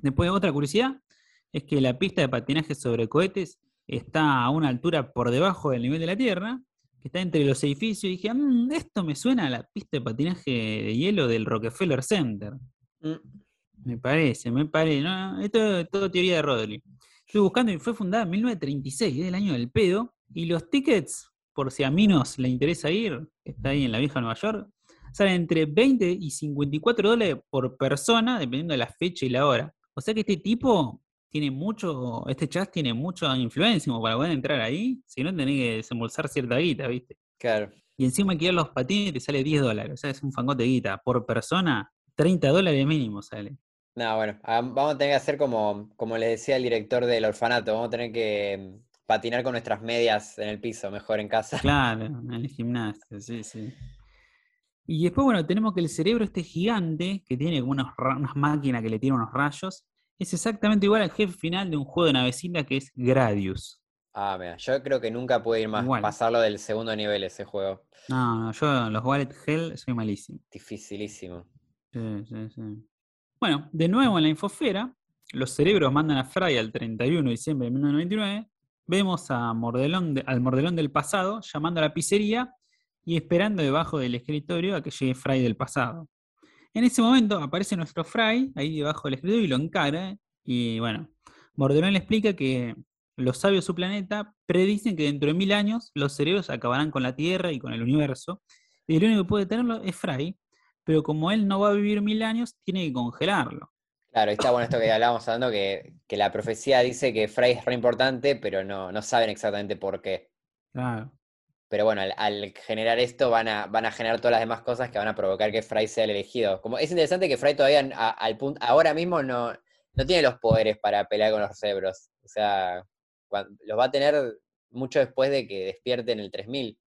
Después, otra curiosidad es que la pista de patinaje sobre cohetes está a una altura por debajo del nivel de la Tierra, que está entre los edificios. Y dije, "Mm, esto me suena a la pista de patinaje de hielo del Rockefeller Center. Mm, Me parece, me parece. No, esto es todo teoría de Rodley. Estoy buscando y fue fundada en 1936, es el año del pedo. Y los tickets, por si a Minos le interesa ir, que está ahí en la vieja Nueva York, salen entre 20 y 54 dólares por persona, dependiendo de la fecha y la hora. O sea que este tipo tiene mucho, este chat tiene mucha influencia como para poder entrar ahí, si no tenés que desembolsar cierta guita, ¿viste? claro. Y encima alquilar los patines te sale 10 dólares, o sea, es un fangote de guita. Por persona, 30 dólares mínimo sale. No, bueno, ah, vamos a tener que hacer como, como les decía el director del orfanato, vamos a tener que mm, patinar con nuestras medias en el piso, mejor en casa. Claro, en el gimnasio, sí, sí. Y después, bueno, tenemos que el cerebro este gigante, que tiene unos unas máquinas que le tiran unos rayos, es exactamente igual al jefe final de un juego de navecita que es Gradius. Ah, mira, yo creo que nunca pude ir más, Igual. pasarlo del segundo nivel ese juego. No, no, yo los Wallet Hell soy malísimo. Dificilísimo. Sí, sí, sí. Bueno, de nuevo en la infosfera, los cerebros mandan a Fry al 31 de diciembre de 1999. Vemos a Mordelón de- al Mordelón del pasado llamando a la pizzería y esperando debajo del escritorio a que llegue Fry del pasado. En ese momento aparece nuestro Fry ahí debajo del escritorio y lo encara. Y bueno, Mordelón le explica que los sabios de su planeta predicen que dentro de mil años los cerebros acabarán con la Tierra y con el universo. Y el único que puede tenerlo es Fry, pero como él no va a vivir mil años, tiene que congelarlo. Claro, está bueno esto que hablábamos hablando, que, que la profecía dice que Fray es re importante, pero no, no saben exactamente por qué. Claro. Pero bueno, al, al generar esto van a, van a generar todas las demás cosas que van a provocar que Fray sea el elegido. Como, es interesante que Fray todavía a- al punto, ahora mismo no, no tiene los poderes para pelear con los cerebros. O sea, los va a tener mucho después de que despierte en el 3000.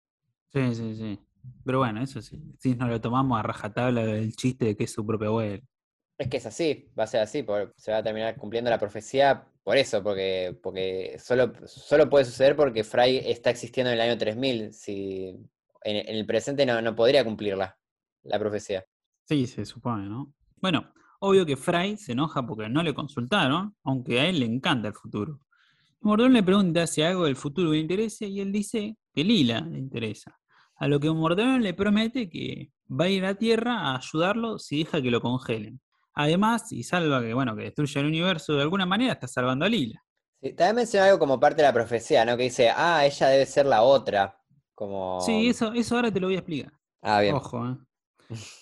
Sí, sí, sí. Pero bueno, eso sí. Si nos lo tomamos a rajatabla del chiste de que es su propio abuelo. Es que es así, va a ser así, por- se va a terminar cumpliendo la profecía por eso, porque, solo, puede suceder porque Fray está existiendo en el año 3000. Si en, el presente no, no podría cumplirla, la profecía. Sí, se supone, ¿no? Bueno, obvio que Fry se enoja porque no le consultaron, aunque a él le encanta el futuro. Mordón le pregunta si algo del futuro le interesa y él dice que Lila le interesa. A lo que Mordón le promete que va a ir a Tierra a ayudarlo si deja que lo congelen. Además, si salva que, bueno, que destruya el universo de alguna manera, está salvando a Lila. Sí, también menciona algo como parte de la profecía, ¿no? Que dice, ah, ella debe ser la otra. Como... Sí, eso, eso ahora te lo voy a explicar. Ah, bien. Ojo,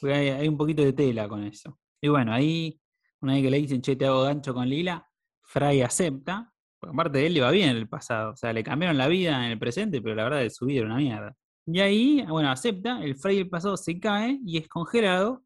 ¿eh? Hay un poquito de tela con eso. Y bueno, ahí, una vez que le dicen, che, te hago gancho con Lila, Fry acepta, porque aparte de él le va bien en el pasado. O sea, le cambiaron la vida en el presente, pero la verdad de su vida era una mierda. Y ahí, bueno, acepta, el Fry del pasado se cae y es congelado.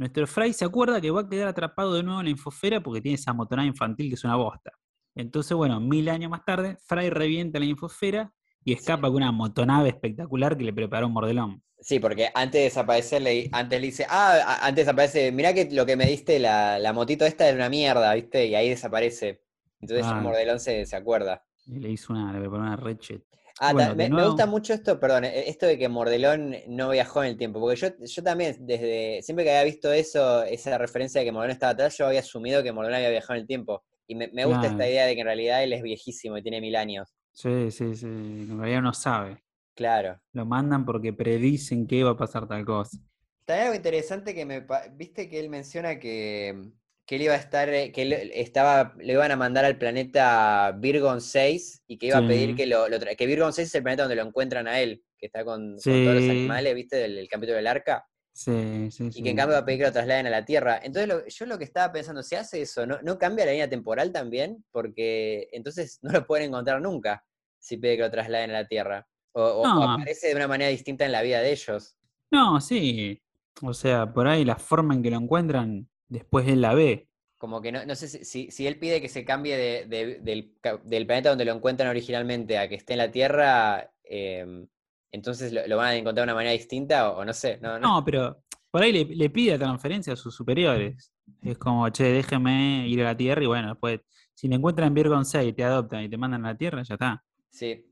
Nuestro Fry se acuerda que va a quedar atrapado de nuevo en la infosfera porque tiene esa motonada infantil que es una bosta. Entonces, bueno, mil años más tarde, Fry revienta la infosfera y escapa con una motonave espectacular que le preparó Mordelón. Sí, porque antes de desaparecer, le, antes le dice, ah, antes desaparece, mirá que lo que me diste, la, la motito esta es una mierda, ¿viste? Y ahí desaparece. Entonces Claro. Mordelón se, se acuerda. Y le hizo una, le preparó una rechet. Ah, Bueno, me, gusta mucho esto, perdón, eh, esto de que Mordelón no viajó en el tiempo, porque yo, yo también, desde siempre que había visto eso, esa referencia de que Mordelón estaba atrás, yo había asumido que Mordelón había viajado en el tiempo. Y me, me gusta esta idea de que en realidad él es viejísimo y tiene mil años. Sí, sí, sí. En realidad no sabe. Claro. Lo mandan porque predicen que va a pasar tal cosa. También algo interesante que me... Viste que él menciona que, que él iba a estar, eh, que él estaba, le iban a mandar al planeta Virgon 6 y que iba a pedir que lo, que Virgon 6 es el planeta donde lo encuentran a él, que está con, con todos los animales, ¿viste? Del, del capítulo del arca. Sí, sí, Y que en cambio va a pedir que lo trasladen a la Tierra. Entonces lo- yo lo que estaba pensando, si hace eso, ¿no, ¿no cambia la línea temporal también? Porque entonces no lo pueden encontrar nunca si pide que lo trasladen a la Tierra. O, o- aparece de una manera distinta en la vida de ellos. No, sí. O sea, por ahí la forma en que lo encuentran, después él la ve. Como que no, no sé si, si, si él pide que se cambie de- de- del, del planeta donde lo encuentran originalmente a que esté en la Tierra, em, entonces lo, lo van a encontrar de una manera distinta o, o no sé. No, no. No, pero por ahí le, le pide transferencia a sus superiores. Es como, che, déjeme ir a la Tierra y bueno, después, si le encuentran en Virgon 6 te adoptan y te mandan a la Tierra, ya está. Sí.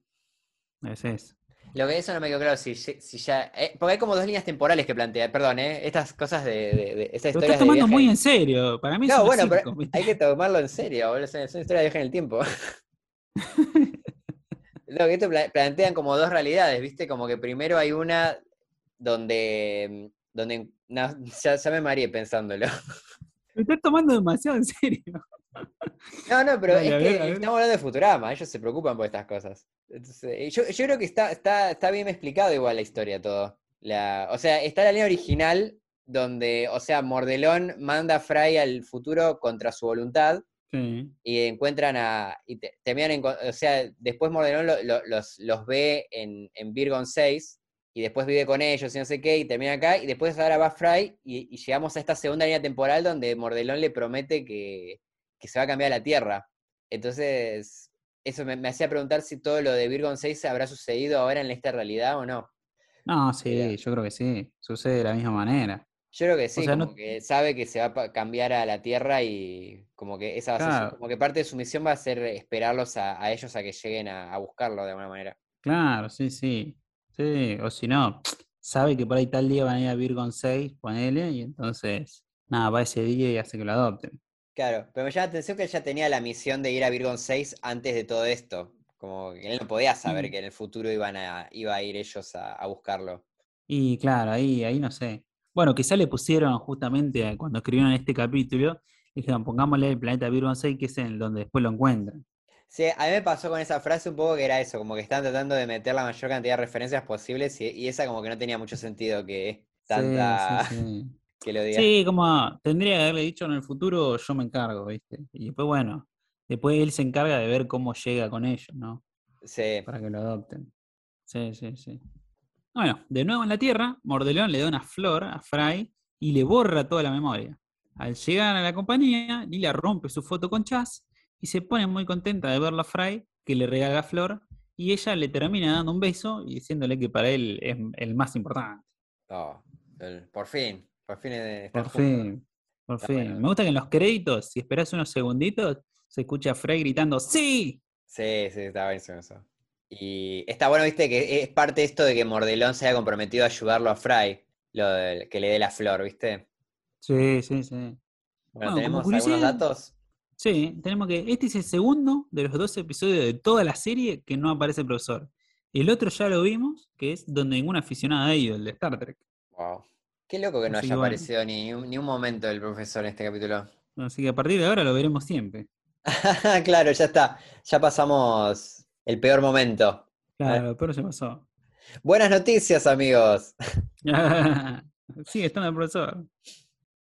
Es eso. Lo que eso no me quedó claro si, si ya. eh, porque hay como dos líneas temporales que plantea, perdón, ¿eh? Estas cosas de. de, de- estas Lo estás tomando muy en serio. Para mí es No, una bueno, pero hay que tomarlo en serio, boludo, Son, son historias de viaje en el tiempo. Lo que esto pla- plantean como dos realidades, ¿viste? Como que primero hay una donde. donde no, ya, ya me mareé pensándolo. Lo estás tomando demasiado en serio. No, no, pero Dale, es que estamos hablando de Futurama, ellos se preocupan por estas cosas. Entonces, eh, yo, yo creo que está, está, está bien explicado igual la historia todo. La, o sea, está la línea original donde, o sea, Mordelón manda a Fry al futuro contra su voluntad Sí. y encuentran a. Y te- terminan enco- o sea, después Mordelón lo- lo- los, los ve en, en Virgon 6 y después vive con ellos y no sé qué, y termina acá, y después ahora va Fry y, y llegamos a esta segunda línea temporal donde Mordelón le promete que, que se va a cambiar la Tierra. Entonces, eso me, me hacía preguntar si todo lo de Virgon 6 habrá sucedido ahora en esta realidad o no. No, sí, Mira. yo creo que sí. Sucede de la misma manera. Yo creo que sí, sea, como no- que sabe que se va a cambiar a la Tierra y como que esa va a ser como que parte de su misión va a ser esperarlos a, a ellos a que lleguen a, a buscarlo de alguna manera. Claro, sí, sí. Sí, o si no, sabe que por ahí tal día van a ir a Virgon 6, ponele, y entonces, nada, va ese día y hace que lo adopten. Claro, pero me llama la atención que él ya tenía la misión de ir a Virgon 6 antes de todo esto. Como que él no podía saber que en el futuro iban a, iba a ir ellos a, a buscarlo. Y claro, ahí, ahí no sé. Bueno, quizá le pusieron justamente cuando escribieron este capítulo, dijeron, pongámosle el planeta Virgon 6, que es el donde después lo encuentran. Sí, a mí me pasó con esa frase un poco que era eso, como que están tratando de meter la mayor cantidad de referencias posibles y, y esa como que no tenía mucho sentido que Sí, tanta sí, sí. Que lo diga. Sí, como tendría que haberle dicho en el futuro, yo me encargo, ¿viste? Y después, bueno, después él se encarga de ver cómo llega con ellos, ¿no? Sí. Para que lo adopten. Sí, sí, sí. Bueno, de nuevo en la Tierra, Mordelón le da una flor a Fry y le borra toda la memoria. Al llegar a la compañía, Lila rompe su foto con Chas y se pone muy contenta de verla a Fry, que le regala la flor, y ella le termina dando un beso y diciéndole que para él es el más importante. Oh, el- por fin, por fin Por fin, por Está fin. bueno. Me gusta que en los créditos, si esperas unos segunditos, se escucha a Fry gritando ¡Sí! Sí, sí, está buenísimo eso. Y está bueno, viste, que es parte de esto de que Mordelón se haya comprometido a ayudarlo a Fry, lo del- que le dé la flor, ¿viste? Sí, sí, sí. Bueno, ¿tenemos algunos datos? Sí, tenemos que. Este es el segundo de los dos episodios de toda la serie que no aparece el profesor. El otro ya lo vimos, que es donde ninguna aficionada ha ido, el de Star Trek. Wow. Qué loco que no Así haya bueno. aparecido ni un, ni un momento el profesor en este capítulo. Así que a partir de ahora lo veremos siempre. Claro, ya está. Ya pasamos el peor momento. Claro, pero se pasó. Buenas noticias, amigos. Sigue estando el profesor.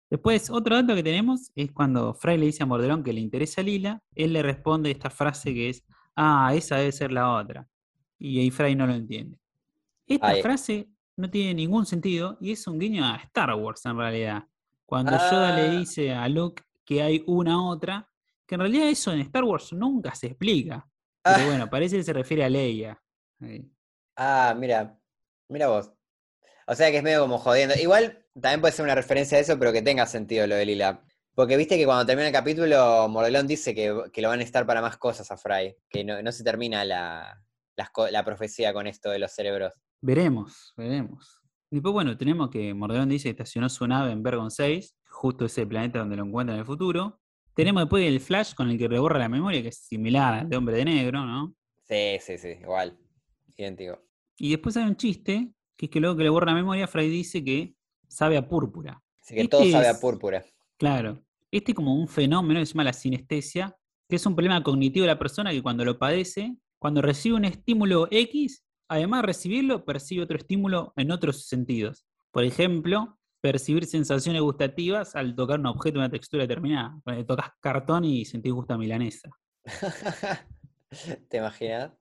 Después, otro dato que tenemos es cuando Fry le dice a Mordelón que le interesa a Lila, él le responde esta frase que es, ah, esa debe ser la otra. Y ahí Fry no lo entiende. Esta frase no tiene ningún sentido y es un guiño a Star Wars en realidad. Cuando Yoda le Ah. dice a Luke que hay una otra, que en realidad eso en Star Wars nunca se explica. Pero Ah. bueno, parece que se refiere a Leia. Ah, mira, mira vos. O sea que es medio como jodiendo. Igual también puede ser una referencia a eso, pero que tenga sentido lo de Lila. Porque viste que cuando termina el capítulo, Mordelón dice que, que lo van a estar para más cosas a Fry. Que no, no se termina la, co- la profecía con esto de los cerebros. Veremos, veremos. Después, bueno, tenemos que Mordelón dice que estacionó su nave en Vergon 6, justo ese planeta donde lo encuentra en el futuro. Tenemos después el flash con el que reborra la memoria, que es similar al de Hombre de Negro, ¿no? Sí, sí, sí, igual. Idéntico. Y después hay un chiste, que es que luego que le borra la memoria, Fry dice que sabe a púrpura. Así que todo Este sabe a púrpura. Claro. Este es como un fenómeno que se llama la sinestesia, que es un problema cognitivo de la persona que cuando lo padece, cuando recibe un estímulo X, además de recibirlo, percibe otro estímulo en otros sentidos. Por ejemplo, percibir sensaciones gustativas al tocar un objeto de una textura determinada. Cuando tocas cartón y sentís gusto a milanesa. ¿Te imaginas?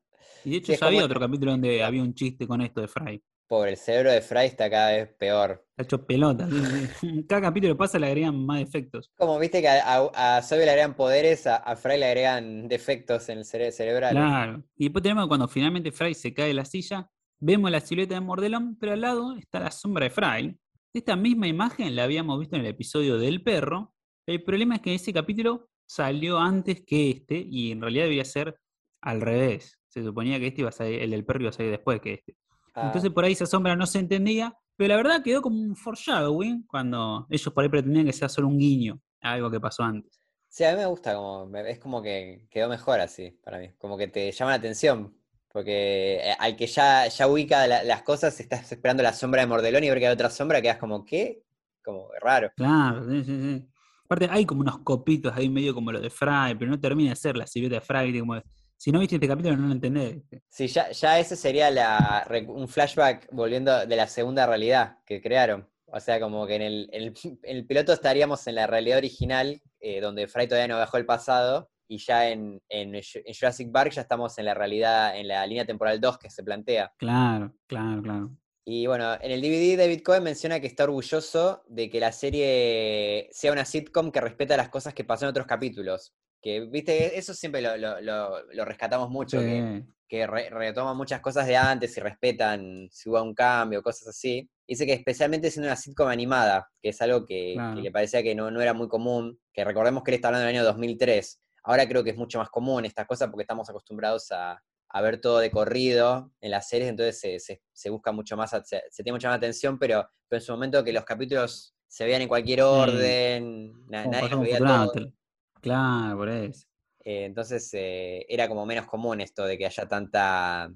Y de hecho Sí, ya había otro capítulo donde había un chiste con esto de Fry. Pobre, el cerebro de Fry está cada vez peor. Está hecho pelota. Cada capítulo que pasa le agregan más efectos. Como viste que a, a, a Zoe le agregan poderes, a, a Fry le agregan defectos en el cere- cerebral. Claro. Y después tenemos que cuando finalmente Fry se cae de la silla, vemos la silueta de Mordelón, pero al lado está la sombra de Fry. Esta misma imagen la habíamos visto en el episodio del perro. El problema es que ese capítulo salió antes que este y en realidad debía ser al revés. Se suponía que este iba a salir, el del perro iba a salir después que este. Ah, Entonces por ahí esa sombra no se entendía, pero la verdad quedó como un foreshadowing cuando ellos por ahí pretendían que sea solo un guiño a algo que pasó antes. sí, a mí me gusta, como, es como que quedó mejor así para mí. Como que te llama la atención. Porque eh, al que ya, ya ubica la- las cosas, estás esperando la sombra de Mordelón y ver que hay otra sombra, quedas como, ¿qué? Como raro. Claro, sí, sí, sí. Aparte, hay como unos copitos ahí medio como lo de Fry, pero no termina de ser la silueta de Fry. Como, si no viste este capítulo, no lo entendés. Sí, ya, ya ese sería la, un flashback volviendo de la segunda realidad que crearon. O sea, como que en el, en piloto estaríamos en la realidad original, eh, donde Fry todavía no viajó el pasado, y ya en, en Jurassic Park ya estamos en la realidad, en la línea temporal 2 que se plantea. Claro, claro, claro. Y bueno, en el DVD David Cohen menciona que está orgulloso de que la serie sea una sitcom que respeta las cosas que pasó en otros capítulos. Que, viste, eso siempre lo, lo- lo- lo rescatamos mucho, que, Sí. que re- retoman muchas cosas de antes y respetan si hubo un cambio, cosas así. Dice que especialmente siendo una sitcom animada, que es algo que, le parecía que no, no era muy común, que recordemos que él está hablando del año 2003. Ahora creo que es mucho más común estas cosas porque estamos acostumbrados a, a ver todo de corrido en las series, entonces se, se- se busca mucho más, se, se tiene mucha más atención, pero, pero en su momento que los capítulos se vean en cualquier orden, na- nadie los veía todo. Claro, por eso. Eh, entonces eh, era como menos común esto de que haya tanta,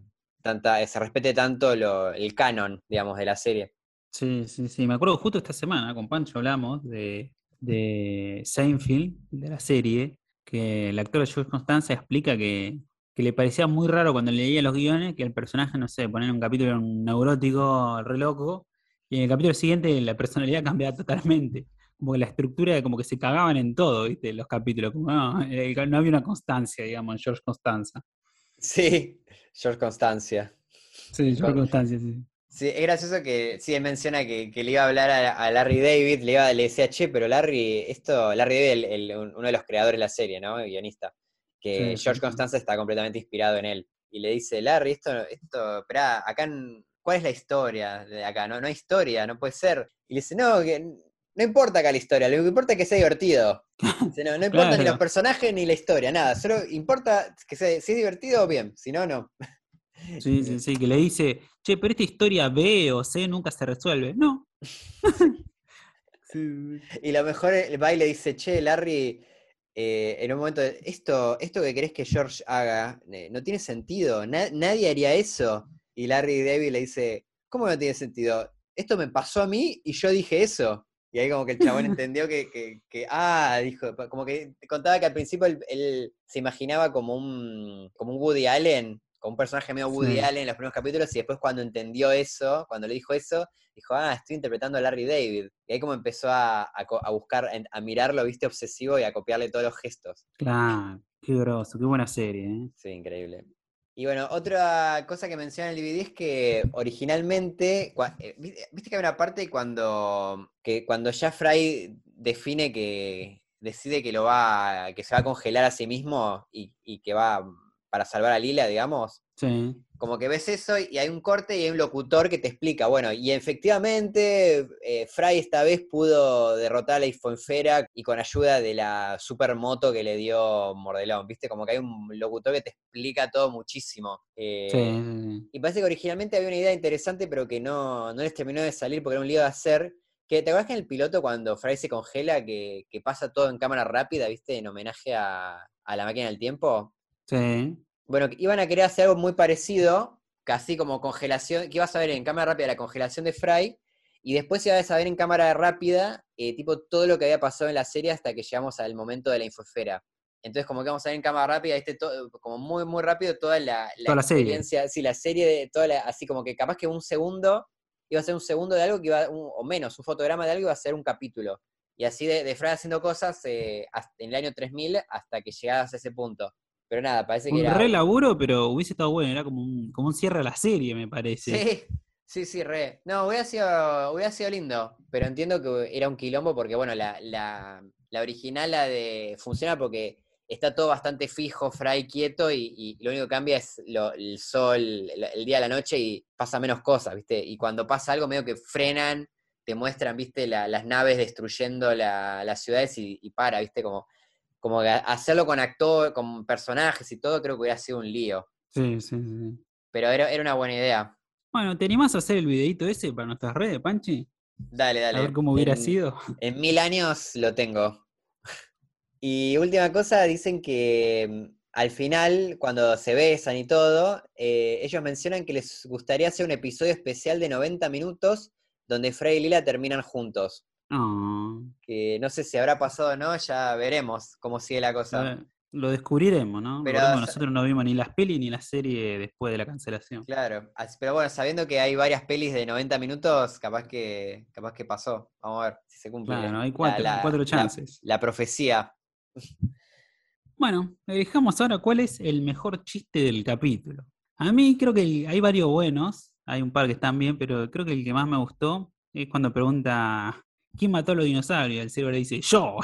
tanta, se respete tanto lo- el canon, digamos, de la serie. Sí, sí, sí. Me acuerdo justo esta semana con Pancho hablamos de, de Seinfeld, de la serie, que el actor George Constanza explica que, que le parecía muy raro cuando leía los guiones que el personaje, no sé, poner un capítulo un neurótico re loco, y en el capítulo siguiente la personalidad cambiaba totalmente. Como que la estructura, como que se cagaban en todo, ¿viste? Los capítulos. Como no, eh, no había una constancia, digamos, en George Constanza. Sí, George Constancia. Sí, George Con- Constanza, sí. Sí, es gracioso que sí, él menciona que, que le iba a hablar a, a Larry David, le, iba, le decía, che, pero Larry, esto, Larry David, el- el- un- uno de los creadores de la serie, ¿no? El guionista, que Sí, George sí. Constanza está completamente inspirado en él. Y le dice, Larry, esto, esto, esperá, acá, ¿cuál es la historia de acá? No, no hay historia, no puede ser. Y le dice, no, que no importa acá la historia, lo que importa es que sea divertido. No, no importa ni los personajes ni la historia, nada, solo importa que sea, si es divertido, bien, si no, no. Sí, sí, sí, que le dice, che, pero esta historia B o C nunca se resuelve. No. Y lo mejor el va y le dice, che, Larry, eh, en un momento, esto, esto que querés que George haga, eh, no tiene sentido, na- nadie haría eso. Y Larry David le dice, ¿cómo no tiene sentido? Esto me pasó a mí y yo dije eso. Y ahí como que el chabón entendió que, que- que, ah, dijo, como que contaba que al principio él, él se imaginaba como un, como un Woody Allen, como un personaje medio Woody Sí. Allen en los primeros capítulos, y después cuando entendió eso, cuando le dijo eso, dijo, ah, estoy interpretando a Larry David. Y ahí como empezó a, a a buscar, a mirarlo, viste, obsesivo y a copiarle todos los gestos. Claro, qué groso, qué buena serie, ¿eh? Sí, increíble. Y bueno, otra cosa que menciona el DVD es que originalmente, eh, vi- viste que hay una parte cuando, que cuando ya Fry define que decide que lo va, que se va a congelar a sí mismo y que va para salvar a Lila, digamos, Sí. como que ves eso y hay un corte y hay un locutor que te explica, bueno, y efectivamente eh, Fry esta vez pudo derrotar a la Isfonfera y con ayuda de la supermoto que le dio Mordelón, ¿viste? Como que hay un locutor que te explica todo muchísimo. Eh, Sí. Y parece que originalmente había una idea interesante, pero que no, no les terminó de salir porque era un lío de hacer. Que, ¿Te acuerdas que en el piloto cuando Fry se congela, que, que pasa todo en cámara rápida, ¿viste? En homenaje a, a la máquina del tiempo. Sí. Bueno, que iban a querer hacer algo muy parecido, casi como congelación, que ibas a ver en cámara rápida la congelación de Fry, y después ibas a ver en cámara rápida, eh, tipo, todo lo que había pasado en la serie hasta que llegamos al momento de la infosfera. Entonces, como que vamos a ver en cámara rápida, este todo, como muy, muy rápido toda la, Toda la serie. experiencia, sí, la serie de toda la, así como que capaz que un segundo, iba a ser un segundo de algo que iba, un- o menos, un fotograma de algo iba a ser un capítulo. Y así de, de Fry haciendo cosas eh, hasta- en el año 3000 hasta que llegabas a ese punto. Pero nada, parece que Un era... re laburo, pero hubiese estado bueno, era como un, como un cierre a la serie, me parece. Sí, sí, sí, re. No, hubiera sido, hubiera sido lindo, pero entiendo que era un quilombo porque, bueno, la, la, la original, la de. funciona porque está todo bastante fijo, fray, quieto, y, y lo único que cambia es lo- el sol, el, el día a la noche y pasa menos cosas, ¿viste? Y cuando pasa algo, medio que frenan, te muestran, ¿viste? La- las naves destruyendo la- las ciudades y, y para, ¿viste? Como, como que hacerlo con actor, con personajes y todo, creo que hubiera sido un lío. Sí, sí, sí. Pero era, era una buena idea. Bueno, ¿te animás a hacer el videito ese para nuestras redes, Panchi? Dale, dale. A ver cómo hubiera En- sido. En mil años lo tengo. Y última cosa, dicen que mm, al final, cuando se besan y todo, eh, ellos mencionan que les gustaría hacer un episodio especial de 90 minutos donde Frey y Lila terminan juntos. No, Que no sé si habrá pasado o no, ya veremos cómo sigue la cosa. lo descubriremos, ¿no? Pero, Recordemos, nosotros no vimos ni las pelis ni la serie después de la cancelación. Claro, pero bueno, sabiendo que hay varias pelis de 90 minutos, capaz que, capaz que pasó. Vamos a ver si se cumple. Claro, hay la- cuatro, la- cuatro la- chances. la profecía. Bueno, dejamos ahora cuál es el mejor chiste del capítulo. A mí creo que hay varios buenos, hay un par que están bien, pero creo que el que más me gustó es cuando pregunta ¿quién mató a los dinosaurios? El cerebro le dice ¡Yo!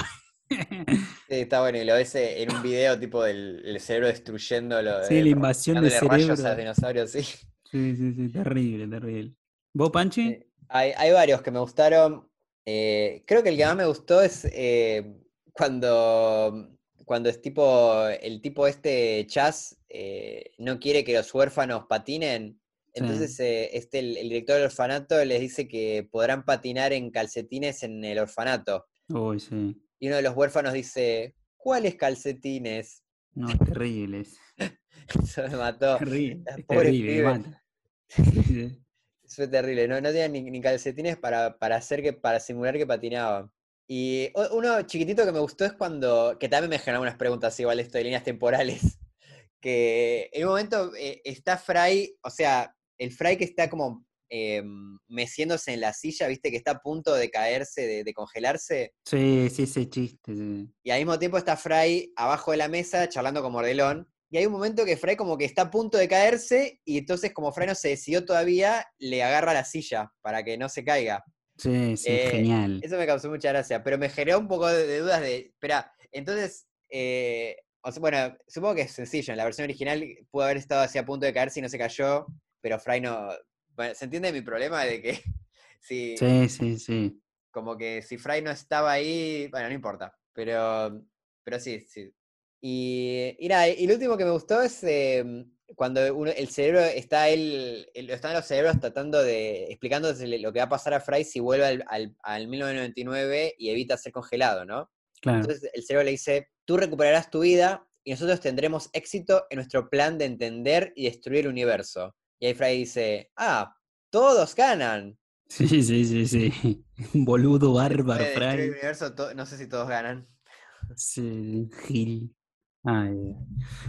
está bueno, y lo ves eh, en un video tipo del el cerebro destruyendo lo, Sí, la invasión dándole rayos a los dinosaurios, sí. Sí, sí, sí, terrible, terrible. ¿Vos, Panchi? Eh, Hay, hay varios que me gustaron. Eh, creo que el que más me gustó es eh, cuando, cuando es tipo, el tipo este Chas no quiere que los huérfanos patinen. Entonces eh, este, el, el director del orfanato les dice que podrán patinar en calcetines en el orfanato. Uy, sí. Y uno de los huérfanos dice, ¿cuáles calcetines? No, es terrible. Es Eso me mató. terrible, terrible, mata. Sí. Fue terrible, no, no tenían ni, ni calcetines para, para hacer que, para simular que patinaban. Y uno chiquitito que me gustó es cuando, que también me generó unas preguntas igual esto de líneas temporales, que en un momento eh, está Fry, o sea, el Fry que está como eh, meciéndose en la silla, viste, que está a punto de caerse, de, de congelarse, Sí, sí, ese chiste. sí. y al mismo tiempo está Fry abajo de la mesa charlando con Mordelón. Y hay un momento que Fry como que está a punto de caerse y entonces como Fry no se decidió todavía, le agarra la silla para que no se caiga. Sí, sí, Eh, genial. Eso me causó mucha gracia, pero me generó un poco de, de dudas de, espera, entonces, eh, o sea, bueno, supongo que es sencillo, en la versión original pudo haber estado así a punto de caerse y no se cayó, pero Fry no... Bueno, ¿se entiende mi problema de que si, Sí, sí, sí. como que si Fry no estaba ahí, bueno, no importa, pero, pero sí, sí. Y, y nada, y lo último que me gustó es eh, cuando uno- el cerebro está él, el- están los cerebros tratando de, explicándose lo que va a pasar a Fry si vuelve al, al, al 1999 y evita ser congelado, ¿no? Claro. Entonces el cerebro le dice, tú recuperarás tu vida y nosotros tendremos éxito en nuestro plan de entender y destruir el universo. Y ahí Fry dice, ah, todos ganan. Sí, sí, sí, sí. Un boludo bárbaro, destruir el Fry. universo, no sé si todos ganan. Sí, Gil.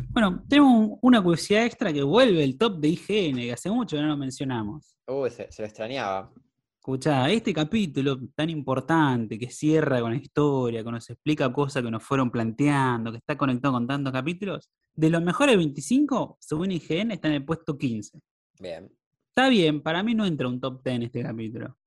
Bueno, tenemos un- una curiosidad extra que vuelve el top de IGN, que hace mucho que no lo mencionamos. Uy, se, se lo extrañaba. Escuchá, este capítulo tan importante que cierra con la historia, que nos explica cosas que nos fueron planteando, que está conectado con tantos capítulos, de los mejores 25, según IGN, está en el puesto 15. Bien. Está bien, para mí no entra un top 10 este capítulo.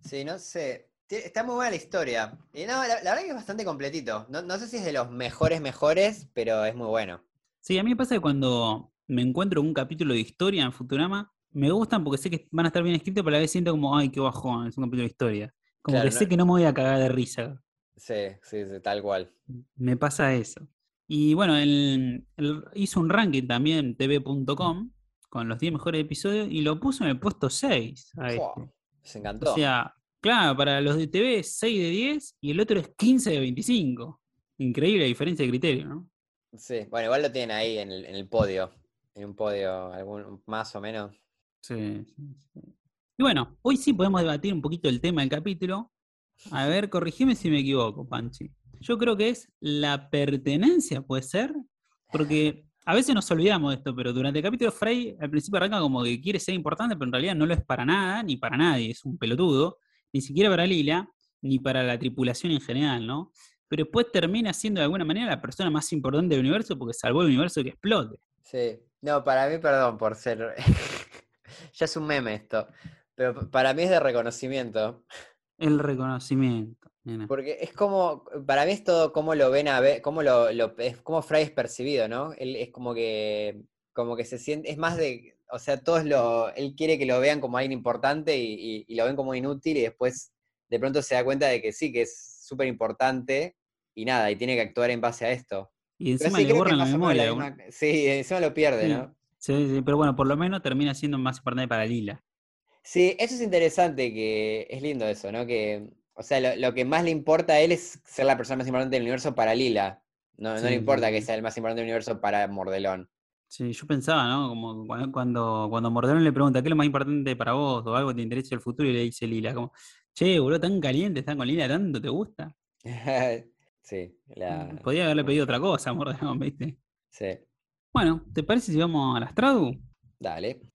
Sí, no sé. Está muy buena la historia. Y no, la, la verdad que es bastante completito. No, no sé si es de los mejores mejores, pero es muy bueno. Sí, a mí me pasa que cuando me encuentro un capítulo de historia en Futurama, me gustan porque sé que van a estar bien escritos, pero a la vez siento como, ay, qué bajón, es un capítulo de historia. Como Claro, que no- sé que no me voy a cagar de risa. Sí, sí, sí, tal cual. Me pasa eso. Y bueno, él, él hizo un ranking también, tv.com, con los 10 mejores episodios, y lo puso en el puesto 6 a este. Se encantó. O sea, claro, para los de TV es 6 de 10 y el otro es 15 de 25. Increíble la diferencia de criterio, ¿no? Sí, bueno, igual lo tienen ahí en el, en el podio. En un podio, algún, más o menos. Sí, sí, sí. Y bueno, hoy sí podemos debatir un poquito el tema del capítulo. A ver, corregime si me equivoco, Panchi. Yo creo que es la pertenencia, puede ser, porque a veces nos olvidamos de esto, pero durante el capítulo Frey al principio arranca como que quiere ser importante, pero en realidad no lo es para nada, ni para nadie, es un pelotudo, ni siquiera para Lila, ni para la tripulación en general, ¿no? Pero después termina siendo de alguna manera la persona más importante del universo porque salvó el universo que explote. Sí. No, para mí, perdón por ser. ya es un meme esto. Pero para mí es de reconocimiento. El reconocimiento. Porque es como, para mí es todo cómo lo ven a ver, cómo lo, lo- es como Fry es percibido, ¿no? Él es como que, como que se siente, es más de, o sea, todos lo, él quiere que lo vean como alguien importante y, y- y lo ven como inútil y después de pronto se da cuenta de que sí, que es súper importante y nada, y tiene que actuar en base a esto. Y encima sí, le borran la memoria. misma- sí, encima lo pierde, Sí. ¿no? Sí, sí, pero bueno, por lo menos termina siendo más importante para Lila. Sí, eso es interesante, que es lindo eso, ¿no? Que, o sea, lo, lo que más le importa a él es ser la persona más importante del universo para Lila. No, no le sí, importa que sea el más importante del universo para Mordelón. Sí, yo pensaba, ¿no? Como cuando, cuando, Mordelón le pregunta, ¿qué es lo más importante para vos? O algo que te interesa el futuro, y le dice Lila, como, che, boludo, tan caliente, están con Lila, ¿tanto te gusta? sí, la, Podía haberle pedido otra cosa, Mordelón, ¿viste? sí, Bueno, ¿te parece si vamos a las tradu? dale.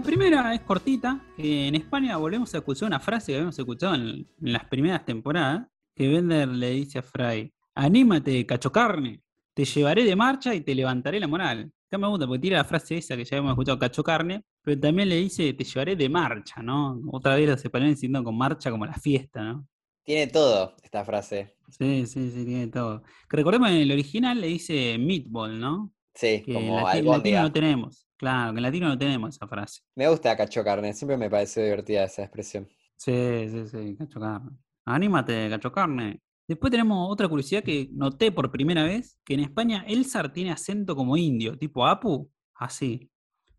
La primera es cortita, que en España volvemos a escuchar una frase que habíamos escuchado en, en las primeras temporadas, que Bender le dice a Fry, anímate, cacho carne, te llevaré de marcha y te levantaré la moral. Acá me gusta porque tira la frase esa que ya hemos escuchado, cacho carne, pero también le dice, te llevaré de marcha, ¿no? Otra vez los españoles diciendo con marcha como la fiesta, ¿no? Tiene todo esta frase. Sí, sí, sí, tiene todo. Que recordemos en el original le dice meatball, ¿no? Sí, Que como albóndiga. no tenemos. Claro, que en latino no tenemos esa frase. Me gusta cacho carne, siempre me pareció divertida esa expresión. Sí, sí, sí, cacho carne. Anímate, cacho carne. Después tenemos otra curiosidad que noté por primera vez, que en España Elzar tiene acento como indio, tipo Apu, así.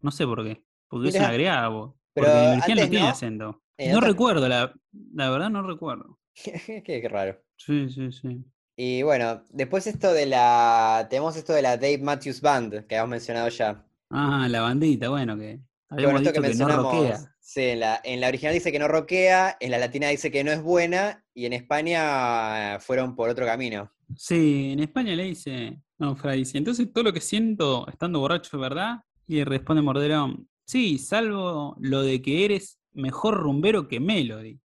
No sé por qué. Porque es Mirá, agregado. pero Porque en no tiene no, acento. en No otra- recuerdo, la, la verdad no recuerdo. qué, qué raro. Sí, sí, sí. Y bueno, después esto de la. Tenemos esto de la Dave Matthews Band, que habíamos mencionado ya. Ah, la bandita, bueno, que habíamos bueno, esto que dicho que no mencionamos. roquea. sí, en la, en la original dice que no roquea, en la latina dice que no es buena, y en España fueron por otro camino. Sí, en España le dice, no, Fray dice, entonces todo lo que siento estando borracho es verdad. Y responde Mordelón, sí, salvo lo de que eres mejor rumbero que Melody.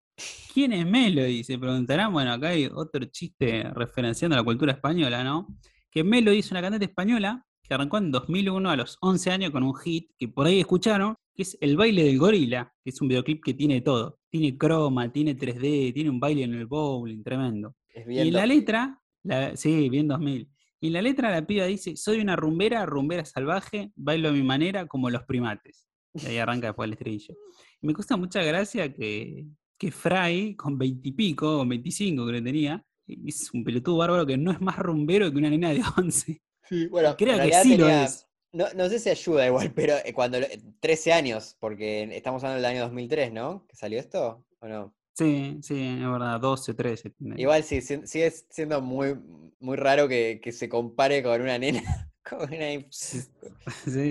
¿Quién es Melody? Se preguntarán. Bueno, acá hay otro chiste referenciando a la cultura española, ¿no? Que Melody es una cantante española que arrancó en 2001 a los 11 años con un hit que por ahí escucharon, que es El baile del gorila, que es un videoclip que tiene todo. Tiene croma, tiene 3D, tiene un baile en el bowling, tremendo. Es Y en la letra, la- sí, bien 2000. Y en la letra la piba dice, soy una rumbera, rumbera salvaje, bailo a mi manera como los primates. Y ahí arranca después el estribillo. Y me causa mucha gracia que, que Fry, con 20 y pico, con 25 creo que tenía, es un pelotudo bárbaro que no es más rumbero que una nena de 11. Sí, bueno, Creo que sí lo es. No, no sé si ayuda igual, pero eh, cuando lo- 13 años, porque estamos hablando del año 2003, ¿no? ¿Que salió esto? ¿O no? Sí, sí, es verdad, 12, 13. tendría. Igual sí, si- sigue siendo muy, muy raro que, que se compare con una nena, con una, Sí,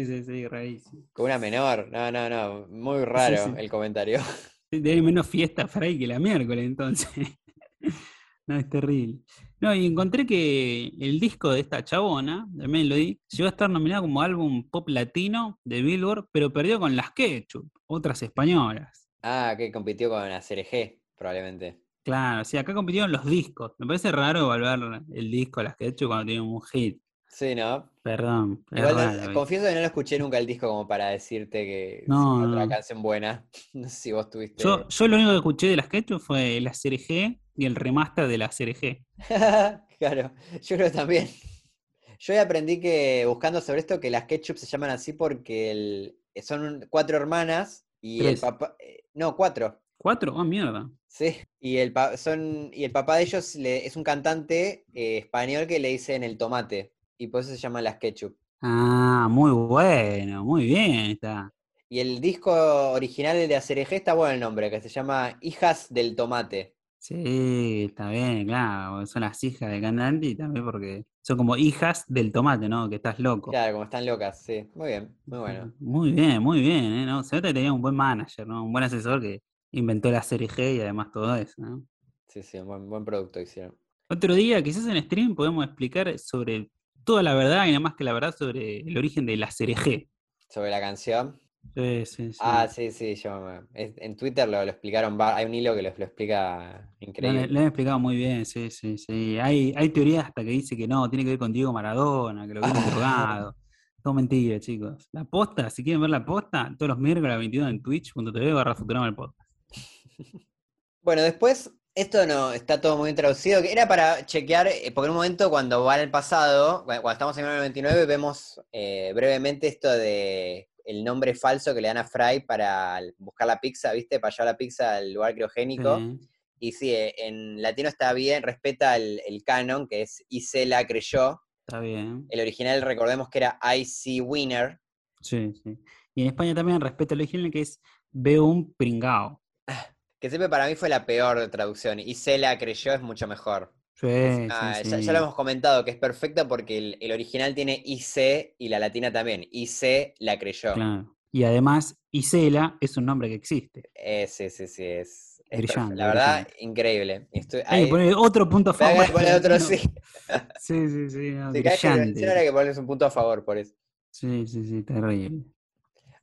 sí, sí, rarísimo. con una menor. No, no, no, muy raro sí. el comentario. Tiene menos fiesta Fray que la miércoles, entonces. no, es terrible. No, y encontré que el disco de esta chabona, de Melody, llegó a estar nominado como álbum pop latino de Billboard, pero perdió con las Ketchup, otras españolas. Ah, que compitió con la CRG, probablemente. Claro, sí, acá compitieron los discos. Me parece raro evaluar el disco las Ketchup cuando tienen un hit. Sí, ¿no? Perdón. confieso que no lo escuché nunca el disco como para decirte que No, es otra no. canción buena. No sé si vos tuviste. Yo, yo lo único que escuché de las Ketchup fue la CRG y el remaster de la CRG. Claro, yo creo también. Yo aprendí que, buscando sobre esto, que las ketchup se llaman así porque el- son cuatro hermanas y el papá. eh, No, cuatro. ¿Cuatro? Ah, mierda. Sí. Y el, pa- son, y el papá de ellos le- es un cantante eh, español que le dicen el tomate. Y por eso se llaman las ketchup. Ah, muy bueno, muy bien está. Y el disco original de ACRG está bueno el nombre, que se llama Hijas del Tomate. Sí, está bien, claro, son las hijas del cantante y también porque son como hijas del tomate, ¿no? Que estás loco. Claro, como están locas, sí. Muy bien, muy bueno. Muy bien, muy bien, ¿eh? ¿no? Se nota que tenía un buen manager, ¿no? Un buen asesor que inventó la serie G y además todo eso, ¿no? Sí, sí, un buen, buen producto hicieron. Otro día, quizás en stream, podemos explicar sobre toda la verdad y nada más que la verdad sobre el origen de la serie G. Sobre la canción. Sí, sí, sí. Ah, sí, sí, yo en Twitter lo, lo explicaron, hay un hilo que lo, lo explica increíble. lo han explicado muy bien, sí, sí, sí. Hay, hay teorías hasta que dice que no, tiene que ver con Diego Maradona, que lo vieron drogado. Todo mentira, chicos. La posta, si quieren ver la posta, todos los miércoles a las 21 en twitch.tv barra Futurama el podcast. Bueno, después, esto no está todo muy traducido, que era para chequear, eh, porque en un momento cuando va al pasado, cu- cuando estamos en 1999, vemos eh, brevemente esto de el nombre falso que le dan a Fry para buscar la pizza, ¿viste? Para llevar la pizza al lugar criogénico. Y sí, eh, en latino está bien, respeta el, el canon, que es y se la creyó. está bien. El original, recordemos que era I see winner. Sí, sí. Y en España también respeta el original que es veo un pringao. Que siempre para mí fue la peor traducción. Y se la creyó es mucho mejor. Sí, Ah, sí, ya, sí. ya lo hemos comentado, que es perfecta porque el, el original tiene IC y la latina también. IC la creyó. Claro. Y además, Isela es un nombre que existe. Eh, sí, sí, sí. Es, es Brillante, La verdad, brillante. increíble. Estoy, Hay ahí- que poner otro punto a favor. poner otro No. sí. Sí, sí, sí. no, Si brillante. hay que ponerles un punto a favor por eso. Sí, sí, sí, terrible.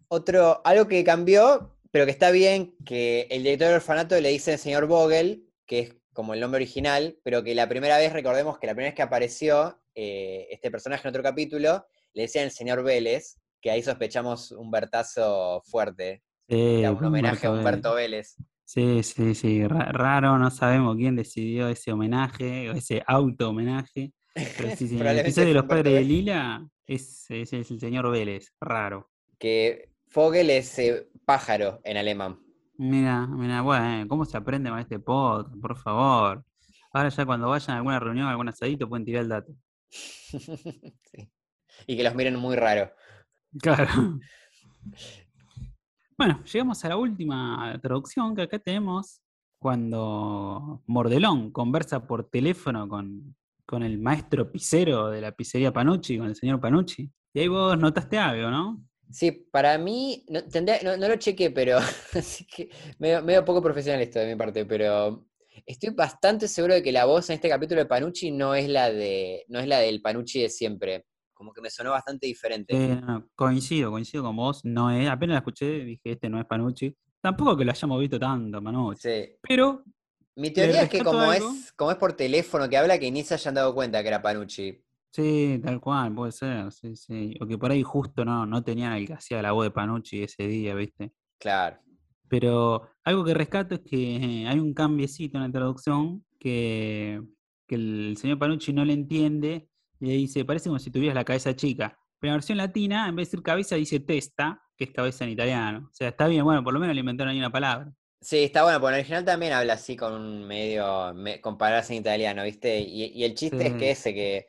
Otro, algo que cambió, pero que está bien, que el director del orfanato le dice al señor Vogel, que es como el nombre original, pero que la primera vez, recordemos que la primera vez que apareció eh, este personaje en otro capítulo, le decían el señor Vélez, que ahí sospechamos un Bertazo fuerte. Sí, Era un homenaje a Humberto Vélez. Sí, sí, sí, ra- raro, no sabemos quién decidió ese homenaje, o ese auto homenaje. Pero sí, sí, el episodio de los padres de. Lila, es, es, es el señor Vélez, raro. Que Fogel es eh, pájaro en alemán. Mira, mira, bueno, ¿cómo se aprende con este podcast? Por favor. Ahora ya cuando vayan a alguna reunión, a algún asadito, pueden tirar el dato. Sí. Y que los miren muy raro. Claro. Bueno, llegamos a la última traducción que acá tenemos cuando Mordelón conversa por teléfono con, con el maestro pisero de la pizzería Panucci, con el señor Panucci. Y ahí vos notaste algo, ¿no? Sí, para mí, no, no, no lo chequé, pero así que medio, medio poco profesional esto de mi parte, pero estoy bastante seguro de que la voz en este capítulo de Panucci no es la de, no es la del Panucci de siempre. Como que me sonó bastante diferente. Eh, coincido, coincido con vos. No es, apenas la escuché, dije, este no es Panucci. Tampoco que lo hayamos visto tanto, Panucci. Sí. Pero Mi teoría es que como algo. es, como es por teléfono que habla, que ni se hayan dado cuenta que era Panucci. Sí, tal cual, puede ser, sí, sí. O que por ahí justo no, no tenían el que hacía la voz de Panucci ese día, ¿viste? Claro. Pero algo que rescato es que hay un cambiecito en la traducción que, que el señor Panucci no le entiende y le dice, parece como si tuvieras la cabeza chica. Pero en la versión latina, en vez de decir cabeza, dice testa, que es cabeza en italiano. O sea, está bien, bueno, por lo menos le inventaron ahí una palabra. Sí, está bueno, porque en el original también habla así con un medio, me- con palabras en italiano, ¿viste? Y, y el chiste es que ese, que,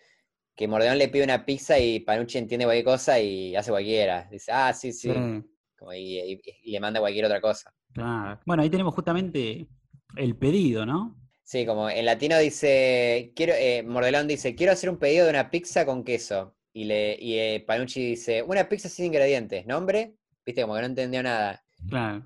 que Mordeón le pide una pizza y Panucci entiende cualquier cosa y hace cualquiera. Dice, ah, sí, sí, Sí, como y, y- y le manda cualquier otra cosa. claro. Bueno, ahí tenemos justamente el pedido, ¿no? Sí, como en latino dice, quiero, eh, Mordelón dice, quiero hacer un pedido de una pizza con queso. Y, le, y eh, Panucci dice, una pizza sin ingredientes, ¿nombre? Viste, como que no entendió nada. Claro.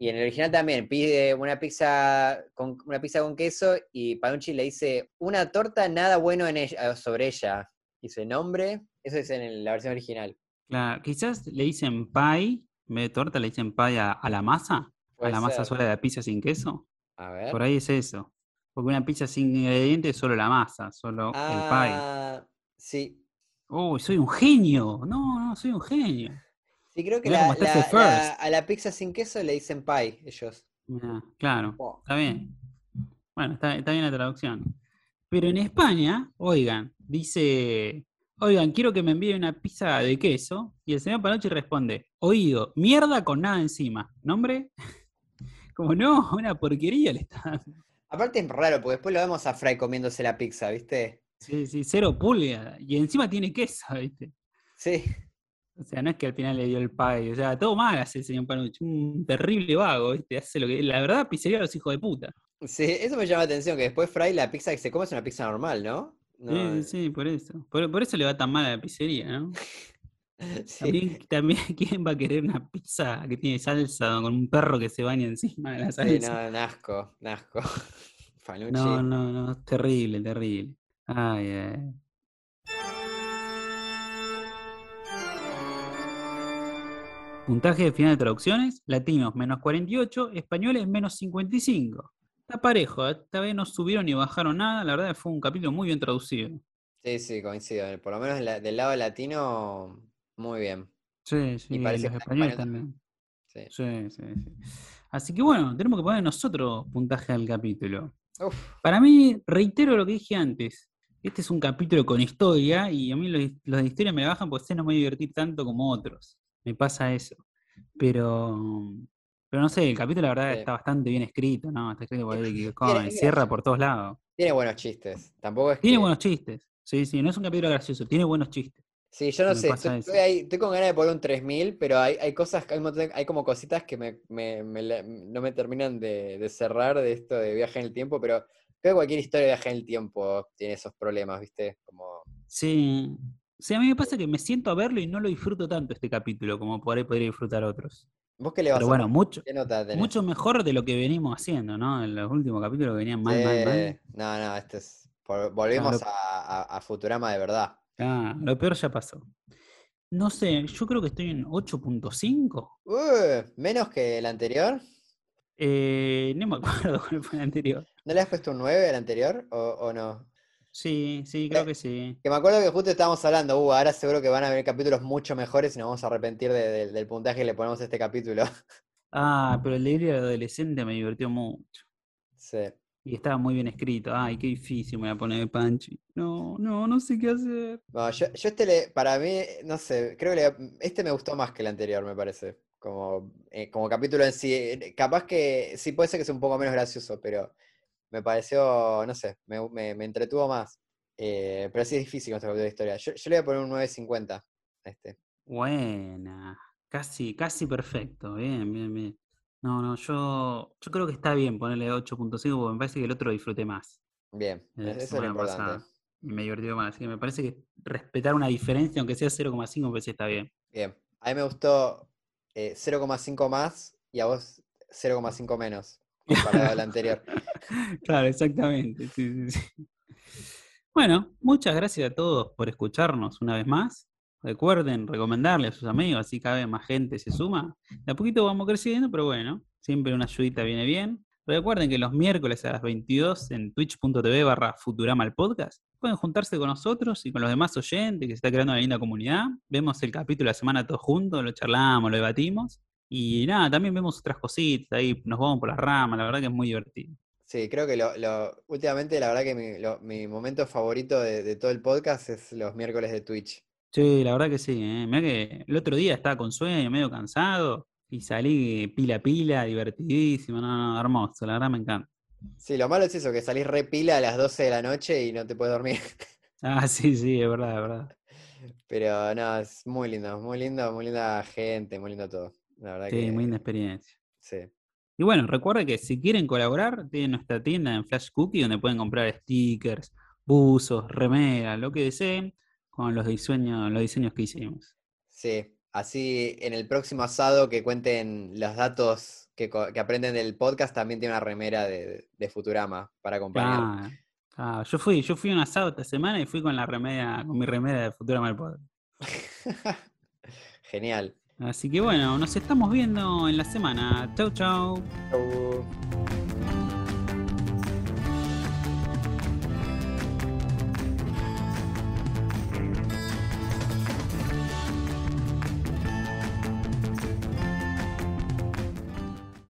Y en el original también pide una pizza con una pizza con queso y Panucci le dice una torta nada bueno en ella, sobre ella. Dice nombre, eso es en la versión original. Claro, quizás le dicen pie, en vez de torta le dicen pie a, a la masa, a la masa sola de la pizza sin queso. A ver. Por ahí es eso. Porque una pizza sin ingredientes es solo la masa, solo el pie. Ah, sí. Uy, soy un genio. No, no, soy un genio. Sí, creo que la- la- la- a la pizza sin queso le dicen pie, ellos. Claro, Oh. está bien. Bueno, está, está bien la traducción. Pero en España, oigan, dice, oigan, quiero que me envíe una pizza de queso. Y el señor Panochi responde, oído, mierda con nada encima. ¿Nombre? Como no, una porquería le está dando. Aparte es raro, porque después lo vemos a Fry comiéndose la pizza, ¿viste? Sí, sí, cero pulga. Y encima tiene queso, ¿viste? Sí. O sea, no es que al final le dio el pie. O sea, todo mal hace el señor Panucci. Un terrible vago, ¿viste? Hace lo que. La verdad, pizzería a los hijos de puta. Sí, eso me llama la atención, que después Fry la pizza que se come es una pizza normal, ¿no? No, Sí, sí, sí, por eso. Por, por eso le va tan mal a la pizzería, ¿no? sí. También, también, ¿quién va a querer una pizza que tiene salsa con un perro que se baña encima de la Sí, salsa? no, nasco, nasco. Panucci. No, no, no, terrible, terrible. Ay, ay. Puntaje de final de traducciones, latinos menos 48, españoles menos 55. Está parejo, ¿eh? esta vez no subieron ni bajaron nada, la verdad fue un capítulo muy bien traducido. Sí, sí, coincido. Por lo menos del lado latino, muy bien. Sí, sí, parece los españoles español también. Sí. Sí, sí, sí. Así que bueno, tenemos que poner nosotros puntaje al capítulo. Uf, Para mí, reitero lo que dije antes. Este es un capítulo con historia y a mí los, los de historia me bajan porque sé no me voy a divertir tanto como otros. Me pasa eso. Pero, pero no sé, el capítulo la verdad Sí. está bastante bien escrito, ¿no? Está escrito por Eric Cohen, cierra por todos lados. tiene buenos chistes. Tampoco es Tiene que- buenos chistes. Sí, sí, no es un capítulo gracioso, tiene buenos chistes. Sí, yo no sé, estoy, ahí- estoy con ganas de poner un 3000, pero hay, hay cosas, hay, como cositas que me, me- no me terminan de, de cerrar de esto de viaje en el tiempo, pero creo que cualquier historia de viaje en el tiempo tiene esos problemas, ¿viste? Como, Sí. Sí, a mí me pasa que me siento a verlo y no lo disfruto tanto este capítulo como por ahí podría disfrutar otros. ¿vos qué le vas Pero a bueno, mucho, mucho mejor de lo que venimos haciendo, ¿no? En los últimos capítulos que venían mal, mal, mal. No, no, este es, Claro. a, a- a Futurama de verdad. Ah, lo peor ya pasó. No sé, yo creo que estoy en 8.5. Uh, ¿menos que el anterior? Eh, no me acuerdo cuál fue el anterior. ¿No le has puesto un 9 al anterior o, o no? Sí, sí, creo que sí. Que me acuerdo que justo estábamos hablando, uh, ahora seguro que van a haber capítulos mucho mejores y nos vamos a arrepentir de- de- del puntaje que le ponemos a este capítulo. Ah, pero el delirio del adolescente me divirtió mucho. Sí. Y estaba muy bien escrito. Ay, qué difícil me voy a poner de Panchi. No, no, no sé qué hacer. Bueno, yo, yo este le, para mí, no sé, creo que le- este me gustó más que el anterior, me parece. Como, eh, como capítulo en sí. Eh, Capaz que sí puede ser que sea un poco menos gracioso, pero me pareció, no sé, me, me- me entretuvo más. Eh, pero sí es difícil con este capítulo de historia. Yo, yo le voy a poner un 9.50 a este. Buena. Casi, casi perfecto. Bien, bien, bien. No, no, yo, yo creo que está bien ponerle 8.5 porque me parece que el otro disfruté más. Bien, la eso es lo importante. pasada. Me divirtió más. Así que me parece que respetar una diferencia, aunque sea 0,5, me parece está bien. Bien. A mí me gustó eh, 0,5 más y a vos 0,5 menos comparado al anterior. Claro, exactamente. Bueno, muchas gracias a todos por escucharnos una vez más. Recuerden recomendarle a sus amigos, así cada vez más gente se suma. De a poquito vamos creciendo, pero bueno, siempre una ayudita viene bien. Recuerden que los miércoles a las 22 en twitch.tv barra Futurama el podcast pueden juntarse con nosotros y con los demás oyentes que se está creando una linda comunidad. Vemos el capítulo de la semana todos juntos, lo charlamos, lo debatimos. Y nada, también vemos otras cositas ahí, nos vamos por las ramas, la verdad que es muy divertido. Sí, creo que lo, lo- últimamente la verdad que mi, lo- mi momento favorito de, de todo el podcast es los miércoles de Twitch. Sí, la verdad que sí. ¿eh? Mirá que el otro día estaba con sueño, medio cansado, y salí pila a pila, divertidísimo, no, no, hermoso, la verdad me encanta. Sí, lo malo es eso, que salís re pila a las 12 de la noche y no te puedes dormir. Ah, sí, sí, es verdad, es verdad. Pero no, es muy lindo, muy lindo, muy linda gente, muy lindo todo. La verdad Sí, que muy linda experiencia. sí. Y bueno, recuerden que si quieren colaborar, tienen nuestra tienda en Flash Cookie donde pueden comprar stickers, buzos, remeras, lo que deseen, con los diseños, los diseños que hicimos. Sí, así en el próximo asado que cuenten los datos que, aprenden del podcast, también tiene una remera de, de Futurama para acompañar. Ah, ah, yo fui, yo fui a un asado esta semana y fui con la remera, con mi remera de Futura Malpod. Genial. Así que bueno, nos estamos viendo en la semana. Chau, chau. Chau.